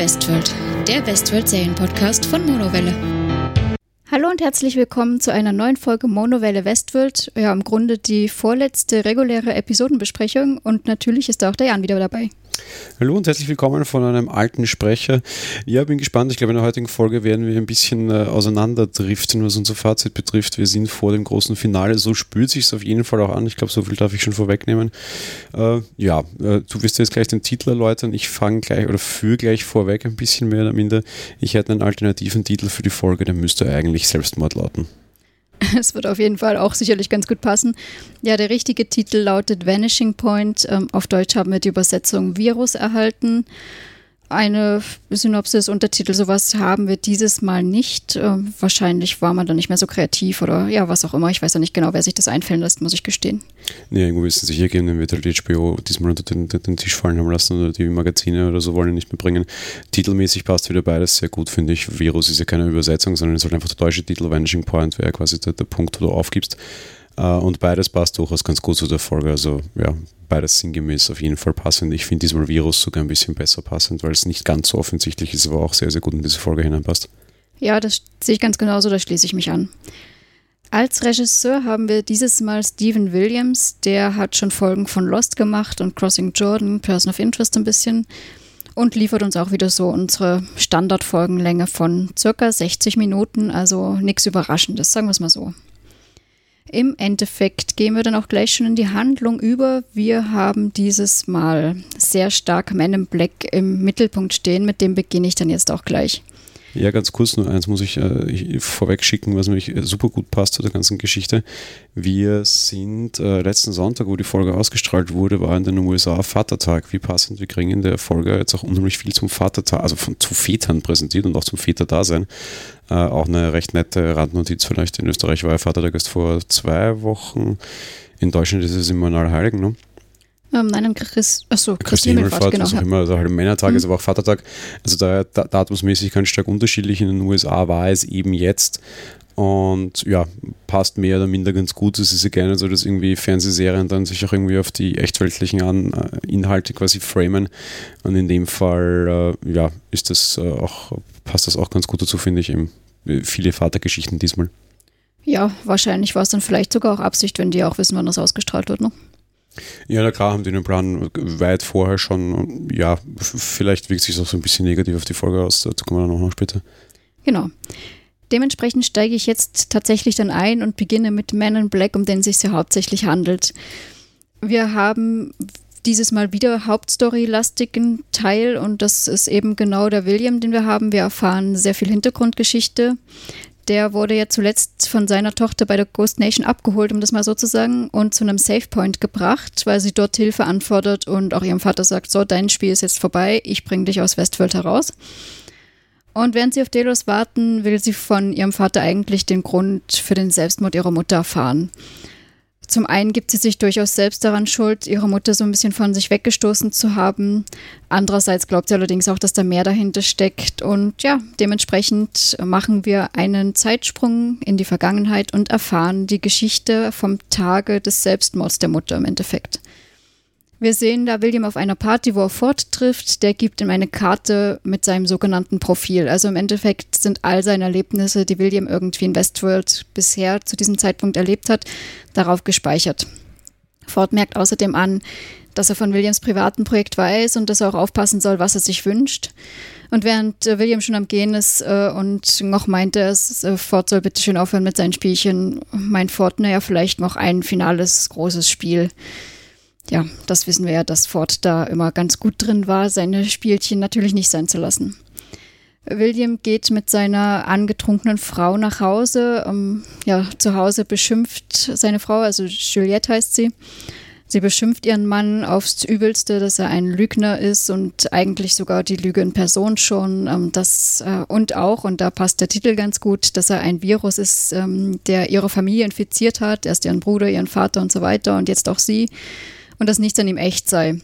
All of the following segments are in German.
Westworld, der Westworld-Serienpodcast von Monowelle. Hallo und herzlich willkommen zu einer neuen Folge Monowelle Westworld. Ja, im Grunde die vorletzte reguläre Episodenbesprechung und natürlich ist auch der Jan wieder dabei. Hallo und herzlich willkommen von einem alten Sprecher. Ja, bin gespannt. Ich glaube, in der heutigen Folge werden wir ein bisschen äh, auseinanderdriften, was unser Fazit betrifft. Wir sind vor dem großen Finale. So spürt sich es auf jeden Fall auch an. Ich glaube, so viel darf ich schon vorwegnehmen. Äh, ja, äh, du wirst jetzt gleich den Titel erläutern. Ich fange gleich oder führe gleich vorweg ein bisschen mehr oder minder. Ich hätte einen alternativen Titel für die Folge, der müsste eigentlich Selbstmord lauten. Es wird auf jeden Fall auch sicherlich ganz gut passen. Ja, der richtige Titel lautet Vanishing Point. Ähm, auf Deutsch haben wir die Übersetzung Virus erhalten eine Synopsis, Untertitel, sowas haben wir dieses Mal nicht. Äh, wahrscheinlich war man da nicht mehr so kreativ oder ja, was auch immer. Ich weiß ja nicht genau, wer sich das einfallen lässt, muss ich gestehen. Nee, irgendwo müssen sie hier gehen, dann wird halt HBO diesmal unter den, den, Tisch fallen haben lassen oder die Magazine oder so wollen nicht mehr bringen. Titelmäßig passt wieder beides sehr gut, finde ich. Virus ist ja keine Übersetzung, sondern es ist halt einfach der deutsche Titel. Vanishing Point wäre quasi der, der Punkt, wo du aufgibst. Uh, und beides passt durchaus ganz gut zu der Folge. Also ja, beides sinngemäß auf jeden Fall passend. Ich finde diesmal Virus sogar ein bisschen besser passend, weil es nicht ganz so offensichtlich ist, aber auch sehr, sehr gut in diese Folge hineinpasst. Ja, das sehe ich ganz genauso, da schließe ich mich an. Als Regisseur haben wir dieses Mal Stephen Williams, der hat schon Folgen von Lost gemacht und Crossing Jordan, Person of Interest ein bisschen und liefert uns auch wieder so unsere Standardfolgenlänge von circa 60 Minuten, also nichts Überraschendes, sagen wir es mal so. Im Endeffekt gehen wir dann auch gleich schon in die Handlung über. Wir haben dieses Mal sehr stark Man in Black im Mittelpunkt stehen. Mit dem beginne ich dann jetzt auch gleich. Ja, ganz kurz nur eins muss ich, äh, vorweg schicken, was mir super gut passt zu der ganzen Geschichte. Wir sind äh, letzten Sonntag, wo die Folge ausgestrahlt wurde, war in den USA Vatertag. Wie passend, wir kriegen in der Folge jetzt auch unheimlich viel zum Vatertag, also von, zu Vätern präsentiert und auch zum Väterdasein. Äh, auch eine recht nette Randnotiz vielleicht. In Österreich war ja Vatertag erst vor zwei Wochen. In Deutschland ist es immer in Allerheiligen, ne? Ähm, nein, am Chris, achso, Christi Himmelfahrt, Himmelfahrt genau. Was auch immer, also halt Männertag mhm. ist aber auch Vatertag. Also da, da datumsmäßig ganz stark unterschiedlich. In den USA war es eben jetzt und ja, passt mehr oder minder ganz gut. Es ist ja gerne so, dass irgendwie Fernsehserien dann sich auch irgendwie auf die echtweltlichen An äh, Inhalte quasi framen. Und in dem Fall, äh, ja, ist das äh, auch, passt das auch ganz gut dazu, finde ich eben. Viele Vatergeschichten diesmal. Ja, wahrscheinlich war es dann vielleicht sogar auch Absicht, wenn die auch wissen, wann das ausgestrahlt wird, ne? Ja, na klar, haben die den Plan weit vorher schon. Ja, vielleicht wirkt sich das auch so ein bisschen negativ auf die Folge aus. Dazu kommen wir dann auch noch später. Genau. Dementsprechend steige ich jetzt tatsächlich dann ein und beginne mit Man in Black, um den es sich ja hauptsächlich handelt. Wir haben dieses Mal wieder Hauptstory-lastigen Teil und das ist eben genau der William, den wir haben. Wir erfahren sehr viel Hintergrundgeschichte der wurde ja zuletzt von seiner Tochter bei der Ghost Nation abgeholt, um das mal so zu sagen, und zu einem Safe Point gebracht, weil sie dort Hilfe anfordert und auch ihrem Vater sagt, so, dein Spiel ist jetzt vorbei, ich bringe dich aus Westworld heraus. Und während sie auf Delos warten, will sie von ihrem Vater eigentlich den Grund für den Selbstmord ihrer Mutter erfahren. Zum einen gibt sie sich durchaus selbst daran schuld, ihre Mutter so ein bisschen von sich weggestoßen zu haben. Andererseits glaubt sie allerdings auch, dass da mehr dahinter steckt. Und ja, dementsprechend machen wir einen Zeitsprung in die Vergangenheit und erfahren die Geschichte vom Tage des Selbstmords der Mutter im Endeffekt. Wir sehen da William auf einer Party, wo er Ford trifft. Der gibt ihm eine Karte mit seinem sogenannten Profil. Also im Endeffekt sind all seine Erlebnisse, die William irgendwie in Westworld bisher zu diesem Zeitpunkt erlebt hat, darauf gespeichert. Ford merkt außerdem an, dass er von Williams privaten Projekt weiß und dass er auch aufpassen soll, was er sich wünscht. Und während äh, William schon am Gehen ist äh, und noch meinte, es, äh, Ford soll bitte schön aufhören mit seinen Spielchen, meint Ford, naja, vielleicht noch ein finales großes Spiel ja, das wissen wir ja, dass Ford da immer ganz gut drin war, seine Spielchen natürlich nicht sein zu lassen. William geht mit seiner angetrunkenen Frau nach Hause. Um, ja, zu Hause beschimpft seine Frau, also Juliette heißt sie. Sie beschimpft ihren Mann aufs Übelste, dass er ein Lügner ist und eigentlich sogar die Lüge in Person schon. Ähm, das, äh, und auch, und da passt der Titel ganz gut, dass er ein Virus ist, ähm, der ihre Familie infiziert hat. Erst ihren Bruder, ihren Vater und so weiter und jetzt auch sie und dass nichts an ihm echt sei.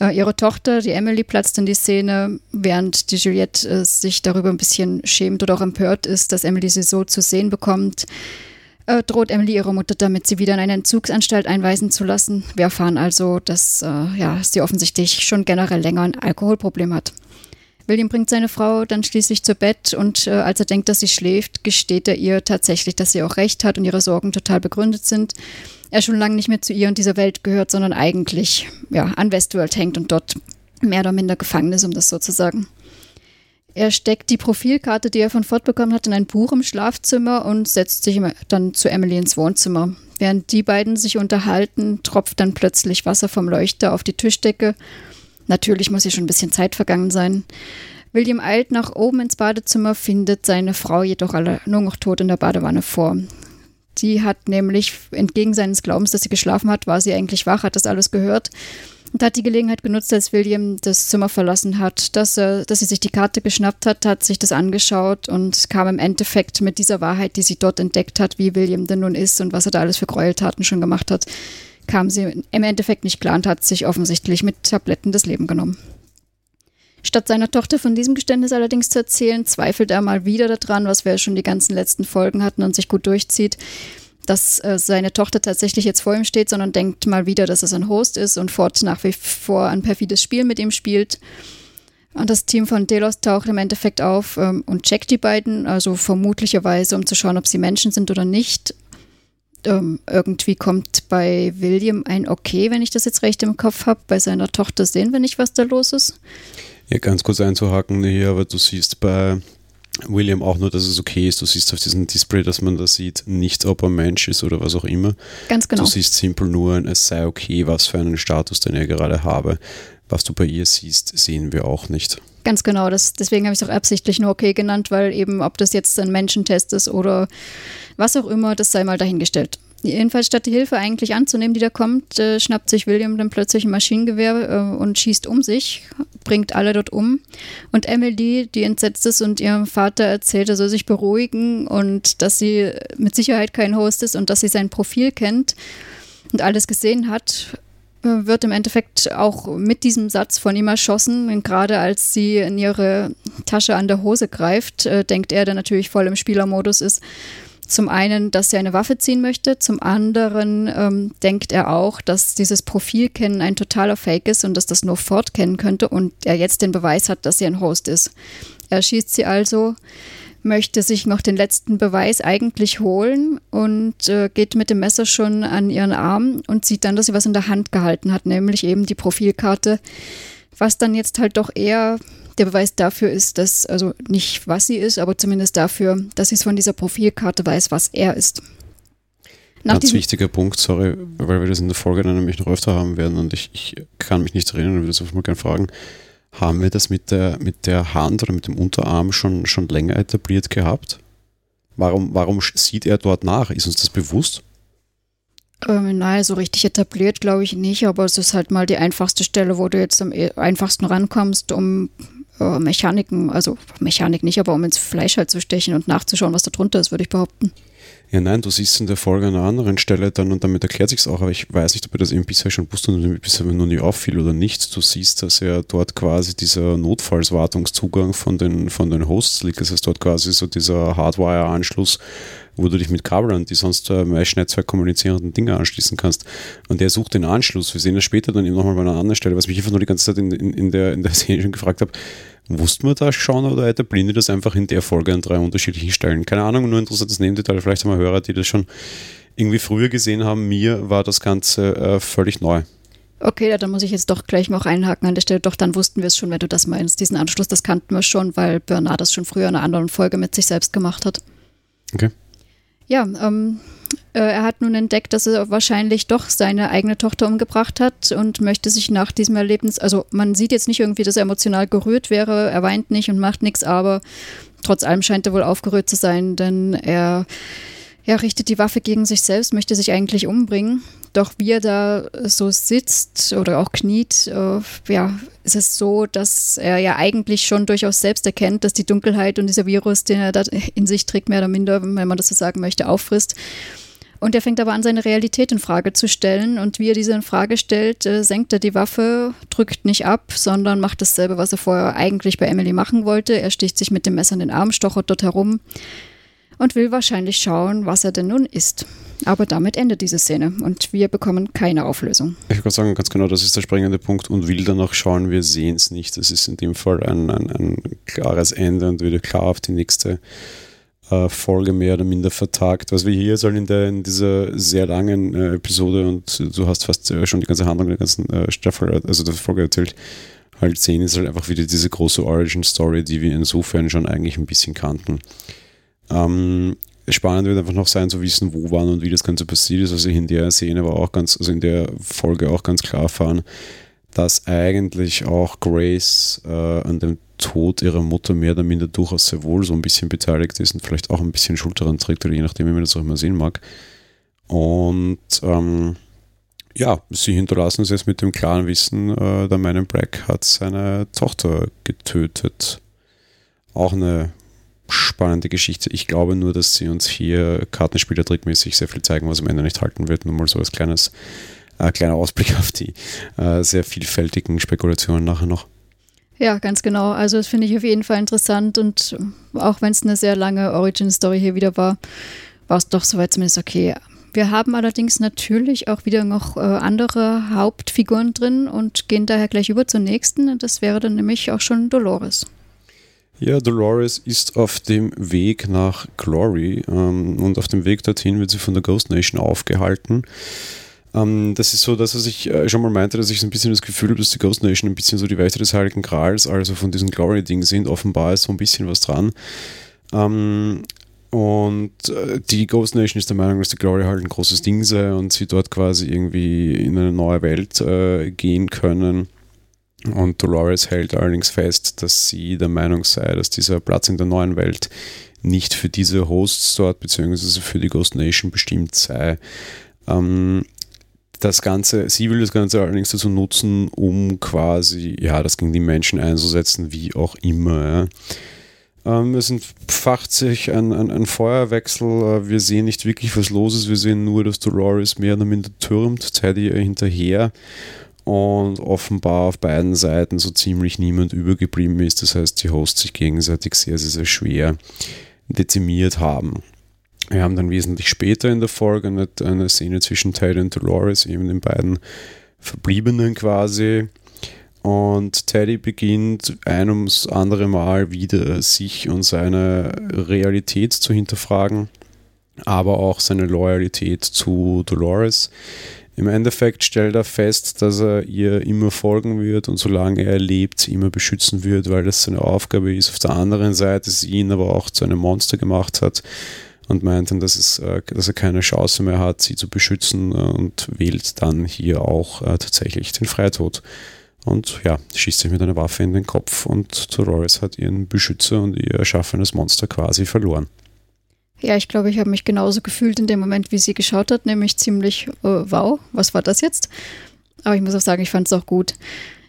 Äh, ihre Tochter, die Emily, platzt in die Szene, während die Juliette äh, sich darüber ein bisschen schämt oder auch empört ist, dass Emily sie so zu sehen bekommt. Äh, droht Emily ihre Mutter damit, sie wieder in eine Entzugsanstalt einweisen zu lassen. Wir erfahren also, dass äh, ja, sie offensichtlich schon generell länger ein Alkoholproblem hat. William bringt seine Frau dann schließlich zu Bett und äh, als er denkt, dass sie schläft, gesteht er ihr tatsächlich, dass sie auch recht hat und ihre Sorgen total begründet sind. Er schon lange nicht mehr zu ihr und dieser Welt gehört, sondern eigentlich ja, an Westworld hängt und dort mehr oder minder gefangen ist, um das so zu sagen. Er steckt die Profilkarte, die er von Ford bekommen hat, in ein Buch im Schlafzimmer und setzt sich dann zu Emily ins Wohnzimmer. Während die beiden sich unterhalten, tropft dann plötzlich Wasser vom Leuchter auf die Tischdecke. Natürlich muss hier schon ein bisschen Zeit vergangen sein. William eilt nach oben ins Badezimmer, findet seine Frau jedoch alle nur noch tot in der Badewanne vor. Die hat nämlich, entgegen seines Glaubens, dass sie geschlafen hat, war sie eigentlich wach, hat das alles gehört und hat die Gelegenheit genutzt, als William das Zimmer verlassen hat, dass, er, dass sie sich die Karte geschnappt hat, hat sich das angeschaut und kam im Endeffekt mit dieser Wahrheit, die sie dort entdeckt hat, wie William denn nun ist und was er da alles für Gräueltaten schon gemacht hat, kam sie im Endeffekt nicht klar und hat sich offensichtlich mit Tabletten das Leben genommen. Statt seiner Tochter von diesem Geständnis allerdings zu erzählen, zweifelt er mal wieder daran, was wir ja schon die ganzen letzten Folgen hatten und sich gut durchzieht dass äh, seine Tochter tatsächlich jetzt vor ihm steht, sondern denkt mal wieder, dass es ein Host ist und Ford nach wie vor ein perfides Spiel mit ihm spielt. Und das Team von Delos taucht im Endeffekt auf ähm, und checkt die beiden, also vermutlicherweise, um zu schauen, ob sie Menschen sind oder nicht. Ähm, irgendwie kommt bei William ein Okay, wenn ich das jetzt recht im Kopf habe. Bei seiner Tochter sehen wir nicht, was da los ist. Ja, ganz kurz einzuhaken hier, aber du siehst bei William auch nur, dass es okay ist. Du siehst auf diesem Display, dass man da sieht, nicht ob er Mensch ist oder was auch immer. Ganz genau. Du siehst simpel nur, es sei okay, was für einen Status den er gerade habe. Was du bei ihr siehst, sehen wir auch nicht. Ganz genau, das, deswegen habe ich es auch absichtlich nur okay genannt, weil eben, ob das jetzt ein Menschentest ist oder was auch immer, das sei mal dahingestellt. Jedenfalls statt die Hilfe eigentlich anzunehmen, die da kommt, äh, schnappt sich William dann plötzlich ein Maschinengewehr äh, und schießt um sich, bringt alle dort um. Und Emily, die entsetzt ist und ihrem Vater erzählt, er soll sich beruhigen und dass sie mit Sicherheit kein Host ist und dass sie sein Profil kennt und alles gesehen hat, wird im Endeffekt auch mit diesem Satz von ihm erschossen. Gerade als sie in ihre Tasche an der Hose greift, äh, denkt er, der natürlich voll im Spielermodus ist, zum einen, dass er eine Waffe ziehen möchte, zum anderen ähm, denkt er auch, dass dieses Profilkennen ein totaler Fake ist und dass das nur Ford kennen könnte und er jetzt den Beweis hat, dass sie ein Host ist. Er schießt sie also, möchte sich noch den letzten Beweis eigentlich holen und äh, geht mit dem Messer schon an ihren Arm und sieht dann, dass sie was in der Hand gehalten hat, nämlich eben die Profilkarte, was dann jetzt halt doch eher der Beweis dafür ist, dass, also nicht was sie ist, aber zumindest dafür, dass sie es von dieser Profilkarte weiß, was er ist. Nach Ganz wichtiger Punkt, sorry, weil wir das in der Folge dann nämlich noch öfter haben werden und ich, ich kann mich nicht erinnern und würde das einfach mal gerne fragen. Haben wir das mit der, mit der Hand oder mit dem Unterarm schon, schon länger etabliert gehabt? Warum, warum sieht er dort nach? Ist uns das bewusst? Ähm, naja, so richtig etabliert glaube ich nicht, aber es ist halt mal die einfachste Stelle, wo du jetzt am e-, einfachsten rankommst, um äh, Mechaniken, also Mechanik nicht, aber um ins Fleisch halt zu stechen und nachzuschauen, was da drunter ist, würde ich behaupten. Ja, nein, du siehst in der Folge an einer anderen Stelle dann und damit erklärt sich es auch, aber ich weiß nicht, ob er das eben bisher schon wusste und bisher noch nie auffiel oder nicht. Du siehst, dass er dort quasi dieser Notfallswartungszugang von den, von den Hosts liegt. Das heißt, dort quasi so dieser Hardwire-Anschluss, wo du dich mit Kabel an die sonst äh, Mesh-Netzwerk kommunizierenden Dinge anschließen kannst. Und der sucht den Anschluss. Wir sehen das später dann eben nochmal bei einer anderen Stelle, was mich einfach nur die ganze Zeit in, in, in der, in der Szene schon gefragt habe Wussten wir das schon oder hätte Blinde das einfach in der Folge an drei unterschiedlichen Stellen? Keine Ahnung, nur interessantes Nebendetail. Vielleicht haben wir Hörer, die das schon irgendwie früher gesehen haben. Mir war das Ganze äh, völlig neu. Okay, dann muss ich jetzt doch gleich noch einhaken an der Stelle. Doch, dann wussten wir es schon, wenn du das meinst. Diesen Anschluss, das kannten wir schon, weil Bernard das schon früher in einer anderen Folge mit sich selbst gemacht hat. Okay. Ja, ähm, äh, er hat nun entdeckt, dass er wahrscheinlich doch seine eigene Tochter umgebracht hat und möchte sich nach diesem Erlebnis, also man sieht jetzt nicht irgendwie, dass er emotional gerührt wäre, er weint nicht und macht nichts, aber trotz allem scheint er wohl aufgerührt zu sein, denn er, er richtet die Waffe gegen sich selbst, möchte sich eigentlich umbringen. Doch wie er da so sitzt oder auch kniet, äh, ja, ist es so, dass er ja eigentlich schon durchaus selbst erkennt, dass die Dunkelheit und dieser Virus, den er da in sich trägt, mehr oder minder, wenn man das so sagen möchte, auffrisst. Und er fängt aber an, seine Realität in Frage zu stellen. Und wie er diese in Frage stellt, äh, senkt er die Waffe, drückt nicht ab, sondern macht dasselbe, was er vorher eigentlich bei Emily machen wollte. Er sticht sich mit dem Messer in den Arm, stochert dort herum und will wahrscheinlich schauen, was er denn nun ist. Aber damit endet diese Szene und wir bekommen keine Auflösung. Ich würde sagen, ganz genau, das ist der springende Punkt und will danach schauen, wir sehen es nicht. Das ist in dem Fall ein, ein, ein klares Ende und wieder klar auf die nächste äh, Folge mehr oder minder vertagt. Was wir hier sollen in, der, in dieser sehr langen äh, Episode und du hast fast äh, schon die ganze Handlung der ganzen äh, Staffel, also der Folge erzählt, halt sehen, ist halt einfach wieder diese große Origin-Story, die wir insofern schon eigentlich ein bisschen kannten. Ähm, spannend wird einfach noch sein zu wissen, wo wann und wie das Ganze passiert ist. Also in der Szene war auch ganz, also in der Folge auch ganz klar erfahren, dass eigentlich auch Grace äh, an dem Tod ihrer Mutter mehr oder minder durchaus sehr wohl so ein bisschen beteiligt ist und vielleicht auch ein bisschen Schuld daran trägt, oder je nachdem, wie man das auch immer sehen mag. Und ähm, ja, sie hinterlassen es jetzt mit dem klaren Wissen, äh, der Man in Black hat seine Tochter getötet. Auch eine spannende Geschichte. Ich glaube nur, dass sie uns hier Kartenspielertrickmäßig sehr viel zeigen, was am Ende nicht halten wird. Nur mal so als kleines, äh, kleiner Ausblick auf die äh, sehr vielfältigen Spekulationen nachher noch. Ja, ganz genau. Also das finde ich auf jeden Fall interessant und auch wenn es eine sehr lange Origin-Story hier wieder war, war es doch soweit zumindest okay. Wir haben allerdings natürlich auch wieder noch äh, andere Hauptfiguren drin und gehen daher gleich über zur nächsten. Das wäre dann nämlich auch schon Dolores. Ja, Dolores ist auf dem Weg nach Glory ähm, und auf dem Weg dorthin wird sie von der Ghost Nation aufgehalten. Ähm, das ist so, dass ich äh, schon mal meinte, dass ich so ein bisschen das Gefühl habe, dass die Ghost Nation ein bisschen so die Wächter des Heiligen Grals, also von diesen Glory-Dingen sind. Offenbar ist so ein bisschen was dran. Ähm, und äh, die Ghost Nation ist der Meinung, dass die Glory halt ein großes Ding sei und sie dort quasi irgendwie in eine neue Welt äh, gehen können. Und Dolores hält allerdings fest, dass sie der Meinung sei, dass dieser Platz in der neuen Welt nicht für diese Hosts dort, beziehungsweise für die Ghost Nation bestimmt sei. Ähm, das Ganze, sie will das Ganze allerdings dazu nutzen, um quasi, ja, das gegen die Menschen einzusetzen, wie auch immer. Ähm, es entfacht sich ein, ein, ein, Feuerwechsel. Äh, wir sehen nicht wirklich, was los ist. Wir sehen nur, dass Dolores mehr oder minder türmt, Teddy hinterher und offenbar auf beiden Seiten so ziemlich niemand übergeblieben ist. Das heißt, die Hosts sich gegenseitig sehr, sehr, sehr schwer dezimiert haben. Wir haben dann wesentlich später in der Folge eine, eine Szene zwischen Teddy und Dolores, eben den beiden Verbliebenen quasi. Und Teddy beginnt ein ums andere Mal wieder sich und seine Realität zu hinterfragen, aber auch seine Loyalität zu Dolores. Im Endeffekt stellt er fest, dass er ihr immer folgen wird und solange er lebt, sie immer beschützen wird, weil das seine Aufgabe ist. Auf der anderen Seite sie ihn aber auch zu einem Monster gemacht hat und meint dann, dass, es, äh, dass er keine Chance mehr hat, sie zu beschützen äh, und wählt dann hier auch äh, tatsächlich den Freitod. Und ja, schießt sich mit einer Waffe in den Kopf und Dolores hat ihren Beschützer und ihr erschaffenes Monster quasi verloren. Ja, ich glaube, ich habe mich genauso gefühlt in dem Moment, wie sie geschaut hat, nämlich ziemlich, äh, wow, was war das jetzt? Aber ich muss auch sagen, ich fand es auch gut.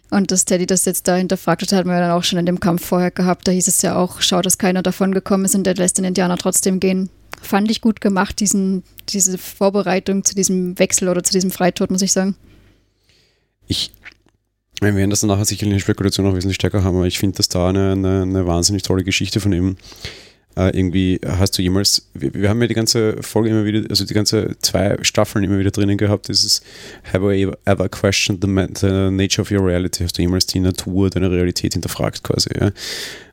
Und dass Teddy das jetzt da hinterfragt hat, hatten wir dann auch schon in dem Kampf vorher gehabt. Da hieß es ja auch, schau, dass keiner davon gekommen ist und der lässt den Indianer trotzdem gehen. Fand ich gut gemacht, diesen, diese Vorbereitung zu diesem Wechsel oder zu diesem Freitod, muss ich sagen. Ich, wir werden das dann nachher sicherlich in der Spekulation noch wesentlich stärker haben, aber ich finde das da eine, eine, eine wahnsinnig tolle Geschichte von ihm äh, irgendwie hast du jemals, wir, wir, haben ja die ganze Folge immer wieder, also die ganze zwei Staffeln immer wieder drinnen gehabt, dieses Have I ever questioned the, the nature of your reality? Hast du jemals die Natur deiner Realität hinterfragt quasi, ja?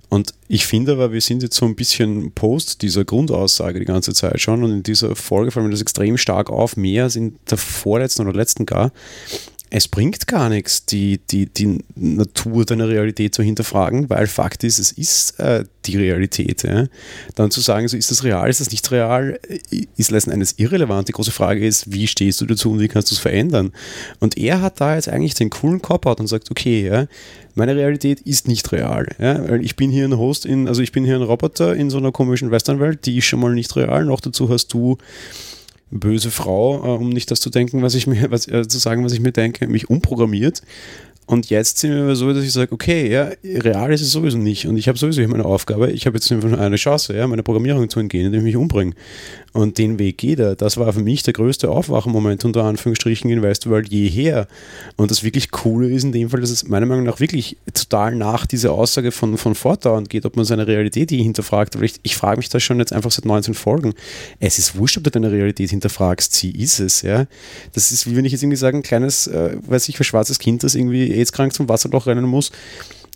Und ich finde aber, wir sind jetzt so ein bisschen post dieser Grundaussage die ganze Zeit schon und in dieser Folge fallen mir das extrem stark auf, mehr als in der vorletzten oder letzten gar, es bringt gar nichts, die, die, die Natur deiner Realität zu hinterfragen, weil Fakt ist, es ist äh, die Realität. Ja? Dann zu sagen, so ist das real, ist das nicht real, äh, ist letzten Endes irrelevant. Die große Frage ist, wie stehst du dazu und wie kannst du es verändern? Und er hat da jetzt eigentlich den coolen Cop-Out und sagt, okay, ja, meine Realität ist nicht real. Ja? Weil ich bin hier ein Host in, also ich bin hier ein Roboter in so einer komischen Westernwelt, die ist schon mal nicht real. Noch dazu hast du böse Frau, äh, um nicht das zu denken, was ich mir, was, äh, zu sagen, was ich mir denke, mich umprogrammiert. Und jetzt sind wir so, dass ich sage, okay, ja, real ist es sowieso nicht. Und ich habe sowieso meine Aufgabe, ich habe jetzt einfach eine Chance, ja, meine Programmierung zu entgehen, indem ich mich umbringe. Und den Weg geht er. Das war für mich der größte Aufwachenmoment unter Anführungsstrichen in Westworld jeher. Und das wirklich Coole ist in dem Fall, dass es meiner Meinung nach wirklich total nach dieser Aussage von, von fortdauernd geht, ob man seine Realität hier hinterfragt. Aber ich, ich frage mich das schon jetzt einfach seit 19 Folgen. Es ist wurscht, ob du deine Realität hinterfragst. Sie ist es, ja. Das ist wie wenn ich jetzt irgendwie sage, ein kleines, äh, weiß ich, für schwarzes Kind, das irgendwie AIDS-krank zum Wasserloch rennen muss,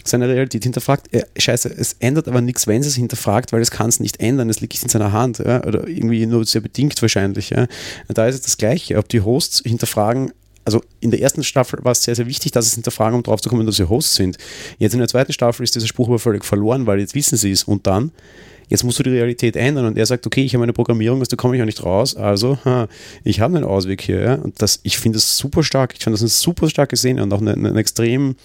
seine Realität hinterfragt. Äh, scheiße, es ändert aber nichts, wenn es es hinterfragt, weil es kann es nicht ändern. Es liegt in seiner Hand ja, oder irgendwie nur sehr bedingt wahrscheinlich. Ja. Da ist es das Gleiche. Ob die Hosts hinterfragen, also in der ersten Staffel war es sehr, sehr wichtig, dass es hinterfragen, um drauf zu kommen, dass sie Hosts sind. Jetzt in der zweiten Staffel ist dieser Spruch aber völlig verloren, weil jetzt wissen sie es und dann jetzt musst du die Realität ändern. Und er sagt, okay, ich habe eine Programmierung, also komme ich auch nicht raus, also ich habe einen Ausweg hier. Ja? Und das, ich finde das super stark. Ich finde das eine super starke Szene und auch eine, eine extrem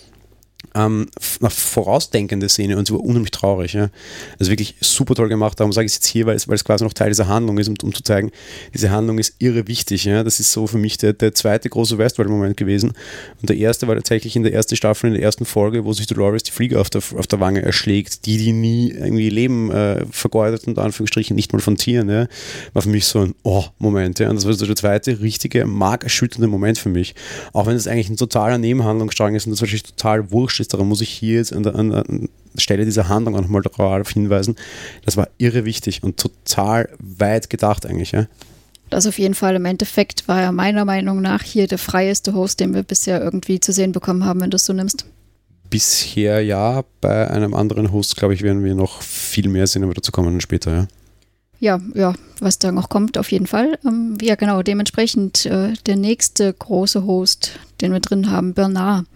ähm, eine vorausdenkende Szene und sie war unheimlich traurig. Ja. Also wirklich super toll gemacht. Darum sage ich es jetzt hier, weil es, weil es quasi noch Teil dieser Handlung ist, um, um zu zeigen, diese Handlung ist irre wichtig. Ja. Das ist so für mich der, der zweite große Westworld-Moment gewesen. Und der erste war tatsächlich in der ersten Staffel, in der ersten Folge, wo sich Dolores die Fliege auf der, auf der Wange erschlägt, die, die nie irgendwie Leben äh, vergeudet, unter Anführungsstrichen, nicht mal von Tieren. Ja. War für mich so ein Oh-Moment. Ja. Und das war so der zweite richtige, markerschütternde Moment für mich. Auch wenn es eigentlich ein totaler Nebenhandlungsstrang ist und das wahrscheinlich total wurscht ist, darum muss ich hier jetzt an der, an der Stelle dieser Handlung auch nochmal darauf hinweisen. Das war irre wichtig und total weit gedacht eigentlich. Ja. Das auf jeden Fall. Im Endeffekt war er meiner Meinung nach hier der freieste Host, den wir bisher irgendwie zu sehen bekommen haben, wenn du es so nimmst. Bisher ja, bei einem anderen Host, glaube ich, werden wir noch viel mehr sehen, aber dazu kommen wir später, ja. Ja, ja, was da noch kommt, auf jeden Fall. Ähm, ja, genau, dementsprechend äh, der nächste große Host, den wir drin haben, Bernard.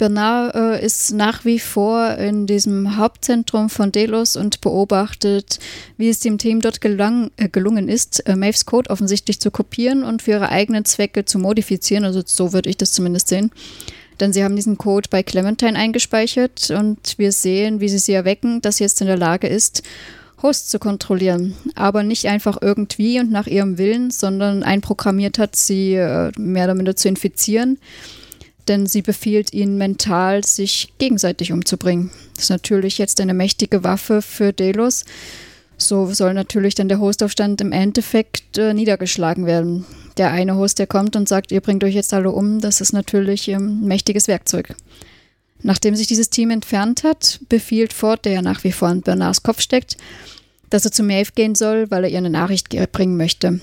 Bernard äh, ist nach wie vor in diesem Hauptzentrum von Delos und beobachtet, wie es dem Team dort gelang, äh, gelungen ist, äh, Maves Code offensichtlich zu kopieren und für ihre eigenen Zwecke zu modifizieren. Also so würde ich das zumindest sehen. Denn sie haben diesen Code bei Clementine eingespeichert und wir sehen, wie sie sie erwecken, dass sie jetzt in der Lage ist, Hosts zu kontrollieren. Aber nicht einfach irgendwie und nach ihrem Willen, sondern einprogrammiert hat, sie äh, mehr oder minder zu infizieren denn sie befiehlt ihnen mental, sich gegenseitig umzubringen. Das ist natürlich jetzt eine mächtige Waffe für Delos. So soll natürlich dann der Hostaufstand im Endeffekt äh, niedergeschlagen werden. Der eine Host, der kommt und sagt, ihr bringt euch jetzt alle um, das ist natürlich ähm, ein mächtiges Werkzeug. Nachdem sich dieses Team entfernt hat, befiehlt Ford, der ja nach wie vor in Bernards Kopf steckt, dass er zu Maeve gehen soll, weil er ihr eine Nachricht bringen möchte.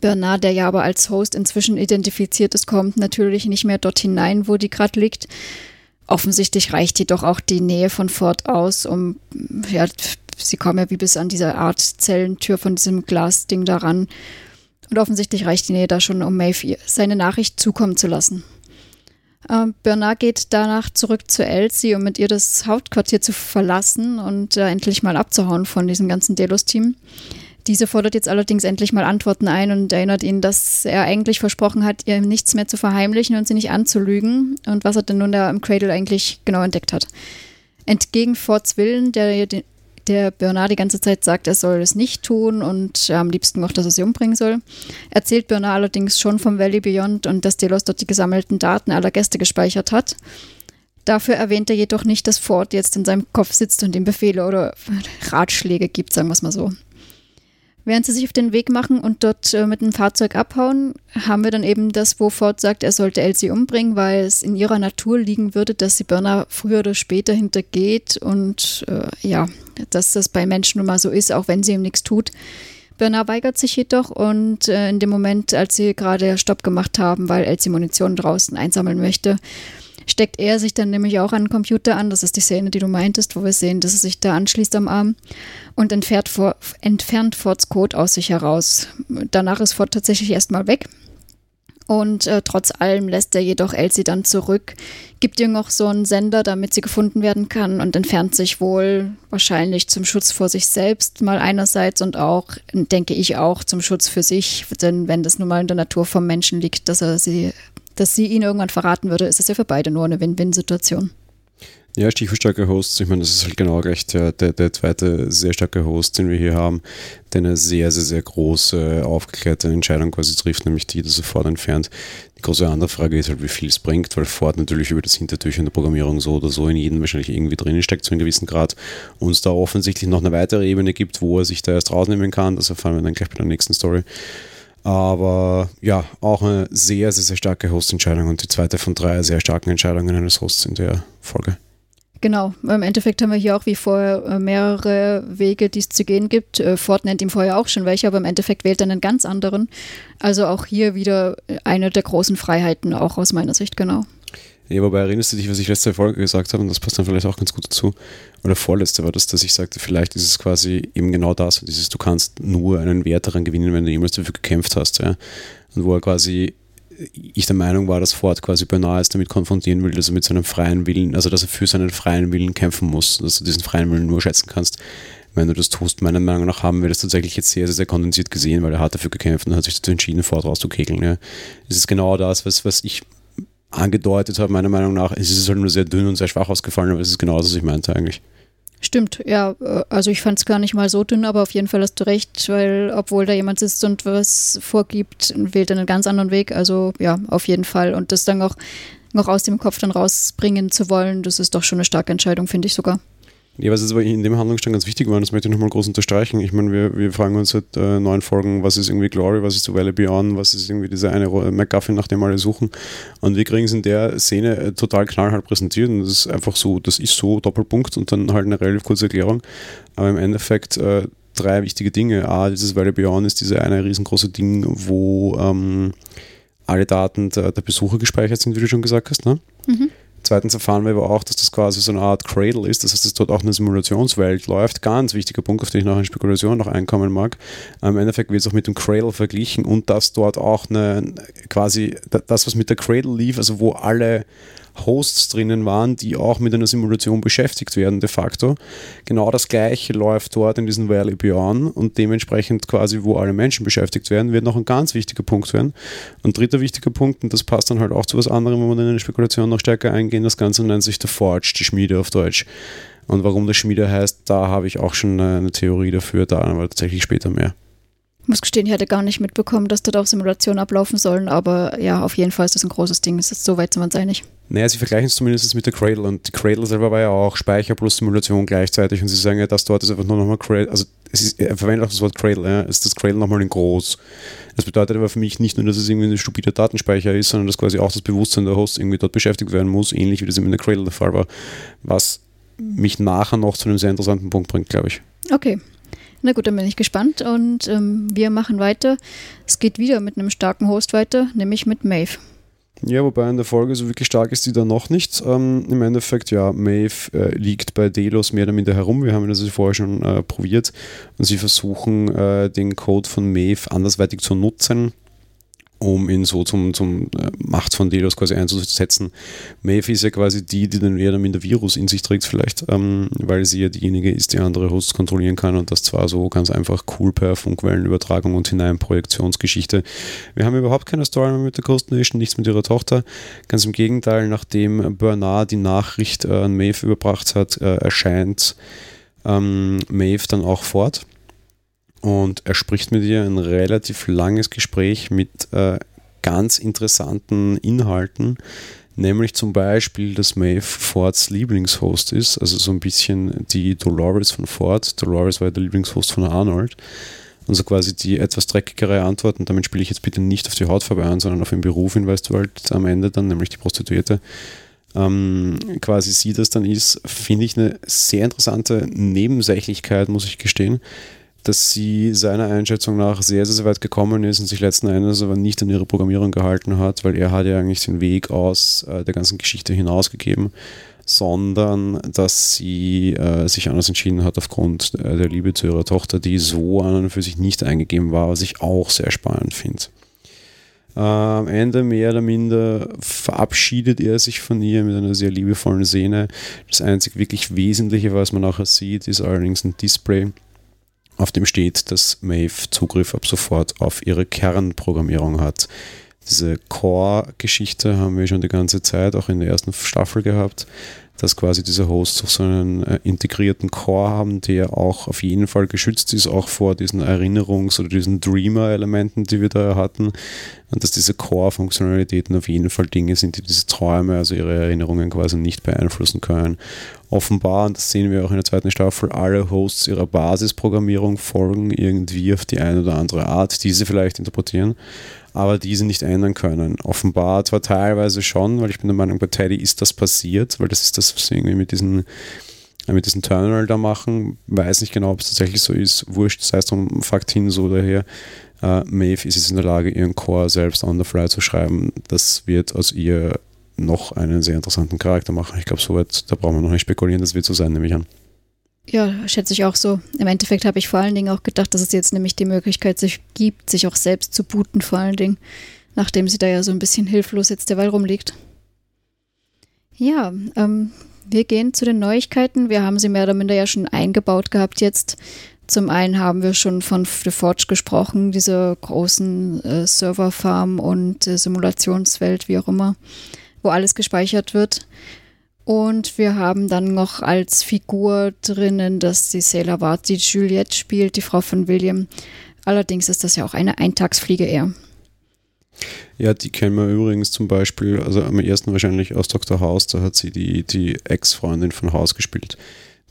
Bernard, der ja aber als Host inzwischen identifiziert ist, kommt natürlich nicht mehr dort hinein, wo die gerade liegt. Offensichtlich reicht jedoch auch die Nähe von Ford aus, um, ja, sie kommen ja wie bis an diese Art Zellentür von diesem Glasding daran. Und offensichtlich reicht die Nähe da schon, um Maeve seine Nachricht zukommen zu lassen. Äh, Bernard geht danach zurück zu Elsie, um mit ihr das Hauptquartier zu verlassen und äh, endlich mal abzuhauen von diesem ganzen Delos-Team. Diese fordert jetzt allerdings endlich mal Antworten ein und erinnert ihn, dass er eigentlich versprochen hat, ihr nichts mehr zu verheimlichen und sie nicht anzulügen und was er denn nun da im Cradle eigentlich genau entdeckt hat. Entgegen Fords Willen, der, der Bernard die ganze Zeit sagt, er soll es nicht tun und am liebsten auch, dass er sie umbringen soll, erzählt Bernard allerdings schon vom Valley Beyond und dass Delos dort die gesammelten Daten aller Gäste gespeichert hat. Dafür erwähnt er jedoch nicht, dass Ford jetzt in seinem Kopf sitzt und ihm Befehle oder Ratschläge gibt, sagen wir es mal so. Während sie sich auf den Weg machen und dort äh, mit dem Fahrzeug abhauen, haben wir dann eben das, wo Ford sagt, er sollte Elsie umbringen, weil es in ihrer Natur liegen würde, dass sie Burner früher oder später hintergeht und äh, ja, dass das bei Menschen nun mal so ist, auch wenn sie ihm nichts tut. Bernard weigert sich jedoch und äh, in dem Moment, als sie gerade Stopp gemacht haben, weil Elsie Munition draußen einsammeln möchte, steckt er sich dann nämlich auch an den Computer an. Das ist die Szene, die du meintest, wo wir sehen, dass er sich da anschließt am Arm und entfernt, vor, entfernt Fords Code aus sich heraus. Danach ist Ford tatsächlich erstmal weg. Und äh, trotz allem lässt er jedoch Elsie dann zurück, gibt ihr noch so einen Sender, damit sie gefunden werden kann und entfernt sich wohl wahrscheinlich zum Schutz vor sich selbst mal einerseits und auch, denke ich auch, zum Schutz für sich. Denn wenn das nun mal in der Natur vom Menschen liegt, dass er sie dass sie ihn irgendwann verraten würde, ist es ja für beide nur eine Win-Win-Situation. Ja, stichwortstarke Hosts. Ich meine, das ist halt genau recht der, der, der, zweite sehr starke Host, den wir hier haben, der eine sehr, sehr, sehr große, aufgeklärte Entscheidung quasi trifft, nämlich die, dass er Ford entfernt. Die große andere Frage ist halt, wie viel es bringt, weil Ford natürlich über das Hintertürchen der Programmierung so oder so in jedem wahrscheinlich irgendwie drin steckt, zu einem gewissen Grad. Und es da offensichtlich noch eine weitere Ebene gibt, wo er sich da erst rausnehmen kann. Das erfahren wir dann gleich bei der nächsten Story. Aber ja, auch eine sehr, sehr, sehr starke Host-Entscheidung und die zweite von drei sehr starken Entscheidungen eines Hosts in der Folge. Genau, im Endeffekt haben wir hier auch wie vorher äh, mehrere Wege, die es zu gehen gibt. Äh, Ford nennt ihm vorher auch schon welche, aber im Endeffekt wählt er einen ganz anderen. Also auch hier wieder eine der großen Freiheiten, auch aus meiner Sicht, genau. Ja, wobei erinnerst du dich, was ich letzte Folge gesagt habe, und das passt dann vielleicht auch ganz gut dazu. Oder vorletzte war das, dass ich sagte, vielleicht ist es quasi eben genau das, dieses, du kannst nur einen Wert daran gewinnen, wenn du jemals dafür gekämpft hast. Ja? Und wo er quasi ich der Meinung war, dass Ford quasi beinahe es damit konfrontieren will, dass er mit seinem freien Willen, also dass er für seinen freien Willen kämpfen muss, dass du diesen freien Willen nur schätzen kannst, wenn du das tust. Meiner Meinung nach haben wir das tatsächlich jetzt sehr, sehr, sehr kondensiert gesehen, weil er hat dafür gekämpft und hat sich dazu entschieden, Ford rauszukegeln. Ja. Es ist genau das, was, was ich angedeutet habe, meiner Meinung nach. Es ist halt nur sehr dünn und sehr schwach ausgefallen, aber es ist genau das, was ich meinte eigentlich. Stimmt, ja. Äh, also ich fand es gar nicht mal so dünn, aber auf jeden Fall hast du recht, weil obwohl da jemand sitzt und was vorgibt, wählt er einen ganz anderen Weg. Also ja, auf jeden Fall. Und das dann auch noch aus dem Kopf dann rausbringen zu wollen, das ist doch schon eine starke Entscheidung, finde ich sogar. Ja, was jetzt aber in dem Handlungsstand ganz wichtig war, das möchte ich nochmal groß unterstreichen. Ich meine, wir, wir fragen uns seit äh, neun Folgen, was ist irgendwie Glory, was ist The Valley Beyond, was ist irgendwie dieser eine MacGuffin, nach dem alle suchen. Und wir kriegen es in der Szene äh, total knallhart präsentiert und das ist einfach so, das ist so, Doppelpunkt und dann halt eine relativ kurze Erklärung. Aber im Endeffekt äh, drei wichtige Dinge. A, dieses Valley Beyond ist diese eine riesengroße Ding, wo ähm, alle Daten der, der, Besucher gespeichert sind, wie du schon gesagt hast. Ne? Mhm. Zweitens erfahren wir aber auch, dass das quasi so eine Art Cradle ist, das heißt, dass dort auch eine Simulationswelt läuft. Ganz wichtiger Punkt, auf den ich noch in Spekulation noch einkommen mag. Im Endeffekt wird es auch mit dem Cradle verglichen und dass dort auch eine quasi das, was mit der Cradle lief, also wo alle Hosts drinnen waren, die auch mit einer Simulation beschäftigt werden, de facto. Genau das gleiche läuft dort in diesem Valley Beyond und dementsprechend quasi, wo alle Menschen beschäftigt werden, wird noch ein ganz wichtiger Punkt werden. Und dritter wichtiger Punkt, und das passt dann halt auch zu was anderem, wenn wir in eine Spekulation noch stärker eingehen, das Ganze nennt sich The Forge, die Schmiede auf Deutsch. Und warum das Schmiede heißt, da habe ich auch schon eine Theorie dafür, da aber tatsächlich später mehr. Ich muss gestehen, ich hatte gar nicht mitbekommen, dass dort auch Simulationen ablaufen sollen, aber ja, auf jeden Fall ist das ein großes Ding. Ist so weit sind wir uns einig. Naja, sie vergleichen es zumindest mit der Cradle und die Cradle selber war ja auch Speicher plus Simulation gleichzeitig und sie sagen ja, das dort ist einfach nur nochmal Cradle, also es ist, er verwendet auch das Wort Cradle, ja, ist das Cradle nochmal in groß. Das bedeutet aber für mich nicht nur, dass es irgendwie ein stupider Datenspeicher ist, sondern dass quasi auch das Bewusstsein der Host irgendwie dort beschäftigt werden muss, ähnlich wie das in der Cradle der Fall war, was mich nachher noch zu einem sehr interessanten Punkt bringt, glaube ich. Okay, na gut, dann bin ich gespannt und ähm, wir machen weiter. Es geht wieder mit einem starken Host weiter, nämlich mit Maeve. Ja, wobei in der Folge so wirklich stark ist die da noch nicht. Ähm, Im Endeffekt, ja, Maeve äh, liegt bei Delos mehr oder minder herum. Wir haben das vorher schon äh, probiert und sie versuchen, äh, den Code von Maeve andersweitig zu nutzen um ihn so zum, zum äh, Macht von Delos quasi einzusetzen. Maeve ist ja quasi die, die den eher der Virus in sich trägt, vielleicht, ähm, weil sie ja diejenige ist, die andere Hosts kontrollieren kann und das zwar so ganz einfach cool per Funkwellenübertragung und Hineinprojektionsgeschichte. Wir haben überhaupt keine Story mehr mit der Ghost Nation, nichts mit ihrer Tochter. Ganz im Gegenteil, nachdem Bernard die Nachricht äh, an Maeve überbracht hat, äh, erscheint ähm, Maeve dann auch fort und er spricht mit ihr ein relativ langes Gespräch mit äh, ganz interessanten Inhalten, nämlich zum Beispiel, dass Maeve Fords Lieblingshost ist, also so ein bisschen die Dolores von Ford. Dolores war ja der Lieblingshost von Arnold. Und so quasi die etwas dreckigere Antwort, und damit spiele ich jetzt bitte nicht auf die Hautfarbe an, sondern auf den Beruf hin, weißt am Ende dann, nämlich die Prostituierte. Ähm, quasi sie das dann ist, finde ich eine sehr interessante Nebensächlichkeit, muss ich gestehen dass sie seiner Einschätzung nach sehr, sehr weit gekommen ist und sich letzten Endes aber nicht an ihre Programmierung gehalten hat, weil er hat ja eigentlich den Weg aus äh, der ganzen Geschichte hinausgegeben, sondern dass sie äh, sich anders entschieden hat aufgrund äh, der Liebe zu ihrer Tochter, die so an und für sich nicht eingegeben war, was ich auch sehr spannend finde. Am Ende mehr oder minder verabschiedet er sich von ihr mit einer sehr liebevollen Szene. Das einzig wirklich Wesentliche, was man nachher sieht, ist allerdings ein Display auf dem steht, dass Maeve Zugriff ab sofort auf ihre Kernprogrammierung hat. Diese Core-Geschichte haben wir schon die ganze Zeit, auch in der ersten Staffel gehabt. Dass quasi diese Hosts auch so einen äh, integrierten Core haben, der auch auf jeden Fall geschützt ist, auch vor diesen Erinnerungs- oder diesen Dreamer-Elementen, die wir da hatten. Und dass diese Core-Funktionalitäten auf jeden Fall Dinge sind, die diese Träume, also ihre Erinnerungen quasi nicht beeinflussen können. Offenbar, und das sehen wir auch in der zweiten Staffel, alle Hosts ihrer Basisprogrammierung folgen irgendwie auf die eine oder andere Art, diese vielleicht interpretieren aber diese nicht ändern können. Offenbar zwar teilweise schon, weil ich bin der Meinung, bei Teddy ist das passiert, weil das ist das, was sie irgendwie mit diesen mit diesem Terminal da machen. Weiß nicht genau, ob es tatsächlich so ist. Wurscht, das heißt um Fakt hin, so daher. Uh, Maeve ist jetzt in der Lage, ihren Core selbst on the fly zu schreiben. Das wird aus ihr noch einen sehr interessanten Charakter machen. Ich glaube, soweit, da brauchen wir noch nicht spekulieren, das wird so sein, nehme ich an. Ja, schätze ich auch so. Im Endeffekt habe ich vor allen Dingen auch gedacht, dass es jetzt nämlich die Möglichkeit sich gibt, sich auch selbst zu booten, vor allen Dingen, nachdem sie da ja so ein bisschen hilflos jetzt derweil rumliegt. Ja, ähm, wir gehen zu den Neuigkeiten. Wir haben sie mehr oder minder ja schon eingebaut gehabt jetzt. Zum einen haben wir schon von The Forge gesprochen, diese großen äh, Serverfarm und äh, Simulationswelt, wie auch immer, wo alles gespeichert wird. Und wir haben dann noch als Figur drinnen, dass die Sailor Ward die Juliette spielt, die Frau von William. Allerdings ist das ja auch eine Eintagsfliege eher. Ja, die kennen wir übrigens zum Beispiel, also am ersten wahrscheinlich aus Dr. House, da hat sie die, die Ex-Freundin von House gespielt,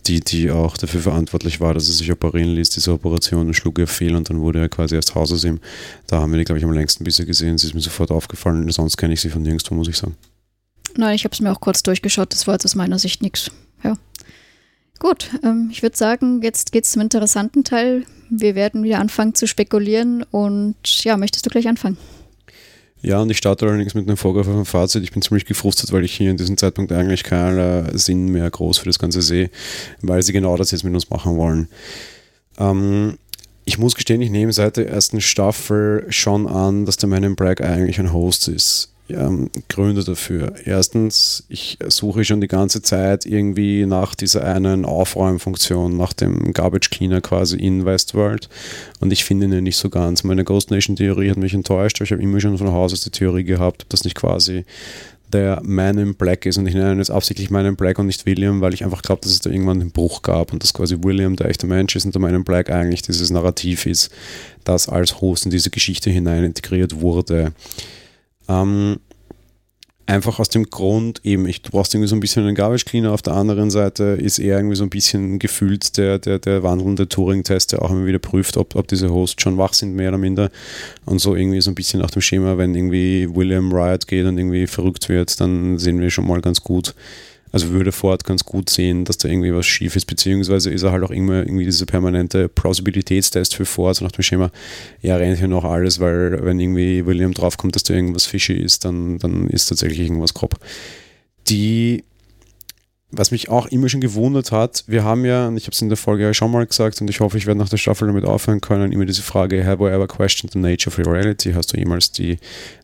die, die auch dafür verantwortlich war, dass er sich operieren ließ. Diese Operation schlug ihr fehl und dann wurde er quasi erst Haus aus ihm. Da haben wir die, glaube ich, am längsten bisher gesehen. Sie ist mir sofort aufgefallen, sonst kenne ich sie von nirgendwo, muss ich sagen. Nein, ich habe es mir auch kurz durchgeschaut. Das war jetzt aus meiner Sicht nichts. Ja. Gut, ähm, ich würde sagen, jetzt geht es zum interessanten Teil. Wir werden wieder anfangen zu spekulieren und ja, möchtest du gleich anfangen? Ja, und ich starte allerdings mit einem Vorgriff auf ein Fazit. Ich bin ziemlich gefrustet, weil ich hier in diesem Zeitpunkt eigentlich keinen Sinn mehr groß für das Ganze sehe, weil sie genau das jetzt mit uns machen wollen. Ähm, ich muss gestehen, ich nehme seit der ersten Staffel schon an, dass der Man in Black eigentlich ein Host ist ähm, Gründe dafür. Erstens, ich suche schon die ganze Zeit irgendwie nach dieser einen Aufräumfunktion, nach dem Garbage Cleaner quasi in Westworld und ich finde ihn nicht so ganz. Meine Ghost Nation Theorie hat mich enttäuscht, ich habe immer schon von Haus aus die Theorie gehabt, ob das nicht quasi der Man in Black ist und ich nenne ihn jetzt absichtlich Man in Black und nicht William, weil ich einfach glaube, dass es da irgendwann einen Bruch gab und dass quasi William der echte Mensch ist und der Man in Black eigentlich dieses Narrativ ist, das als Host in diese Geschichte hinein integriert wurde. Ähm, einfach aus dem Grund, eben, ich, du brauchst irgendwie so ein bisschen einen Garbage Cleaner. Auf der anderen Seite ist er irgendwie so ein bisschen gefühlt der, der, der wandelnde Turing-Test, der auch immer wieder prüft, ob, ob diese Hosts schon wach sind, mehr oder minder. Und so irgendwie so ein bisschen nach dem Schema, wenn irgendwie William Riot geht und irgendwie verrückt wird, dann sehen wir schon mal ganz gut, also würde Ford ganz gut sehen, dass da irgendwie was schief ist, beziehungsweise ist er halt auch immer irgendwie dieser permanente Plausibilitätstest für Ford, so nach dem Schema, er rennt hier noch alles, weil wenn irgendwie William draufkommt, dass da irgendwas fishy ist, dann, dann ist tatsächlich irgendwas grob. Die, was mich auch immer schon gewundert hat, wir haben ja, und ich habe es in der Folge ja schon mal gesagt, und ich hoffe, ich werde nach der Staffel damit aufhören können, immer diese Frage, have I ever questioned the nature of reality? Hast du jemals die,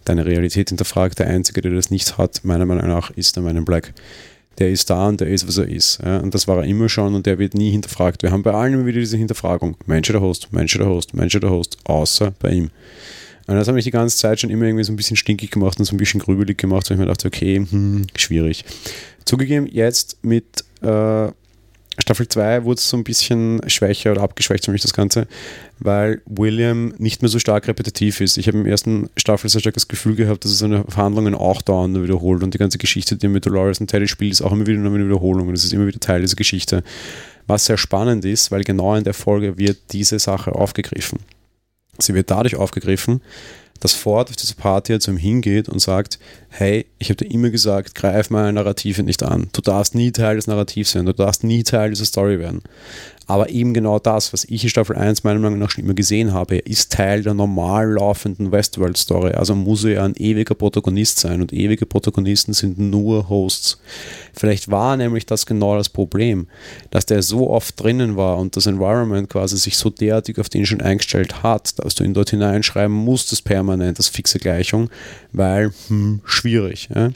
deine Realität hinterfragt? Der Einzige, der das nicht hat, meiner Meinung nach, ist der Man in Black der ist da und der ist, was er ist. Ja, und das war er immer schon und der wird nie hinterfragt. Wir haben bei allen immer wieder diese Hinterfragung. Mensch der Host, Mensch der Host, Mensch der Host, außer bei ihm. Und das hat mich die ganze Zeit schon immer irgendwie so ein bisschen stinkig gemacht und so ein bisschen grübelig gemacht, weil ich mir dachte, okay, hm, schwierig. Zugegeben, jetzt mit äh, Staffel 2 wurde es so ein bisschen schwächer oder abgeschwächt für mich das Ganze, weil William nicht mehr so stark repetitiv ist. Ich habe im ersten Staffel sehr stark das Gefühl gehabt, dass es seine Verhandlungen auch dauernd wiederholt und die ganze Geschichte, die er mit Dolores und Teddy spielt, ist auch immer wieder eine Wiederholung und es ist immer wieder Teil dieser Geschichte. Was sehr spannend ist, weil genau in der Folge wird diese Sache aufgegriffen. Sie wird dadurch aufgegriffen, dass Ford auf diese Party zu ihm hingeht und sagt, hey, ich habe dir immer gesagt, greif meine Narrative nicht an. Du darfst nie Teil des Narrativs sein, du darfst nie Teil dieser Story werden. Aber eben genau das, was ich in Staffel 1 meiner Meinung nach schon immer gesehen habe, ist Teil der normal laufenden Westworld-Story. Also muss er ein ewiger Protagonist sein und ewige Protagonisten sind nur Hosts. Vielleicht war nämlich das genau das Problem, dass der so oft drinnen war und das Environment quasi sich so derartig auf den schon eingestellt hat, dass du ihn dort hineinschreiben musstest permanent als fixe Gleichung, weil hm, schwierig. Ja?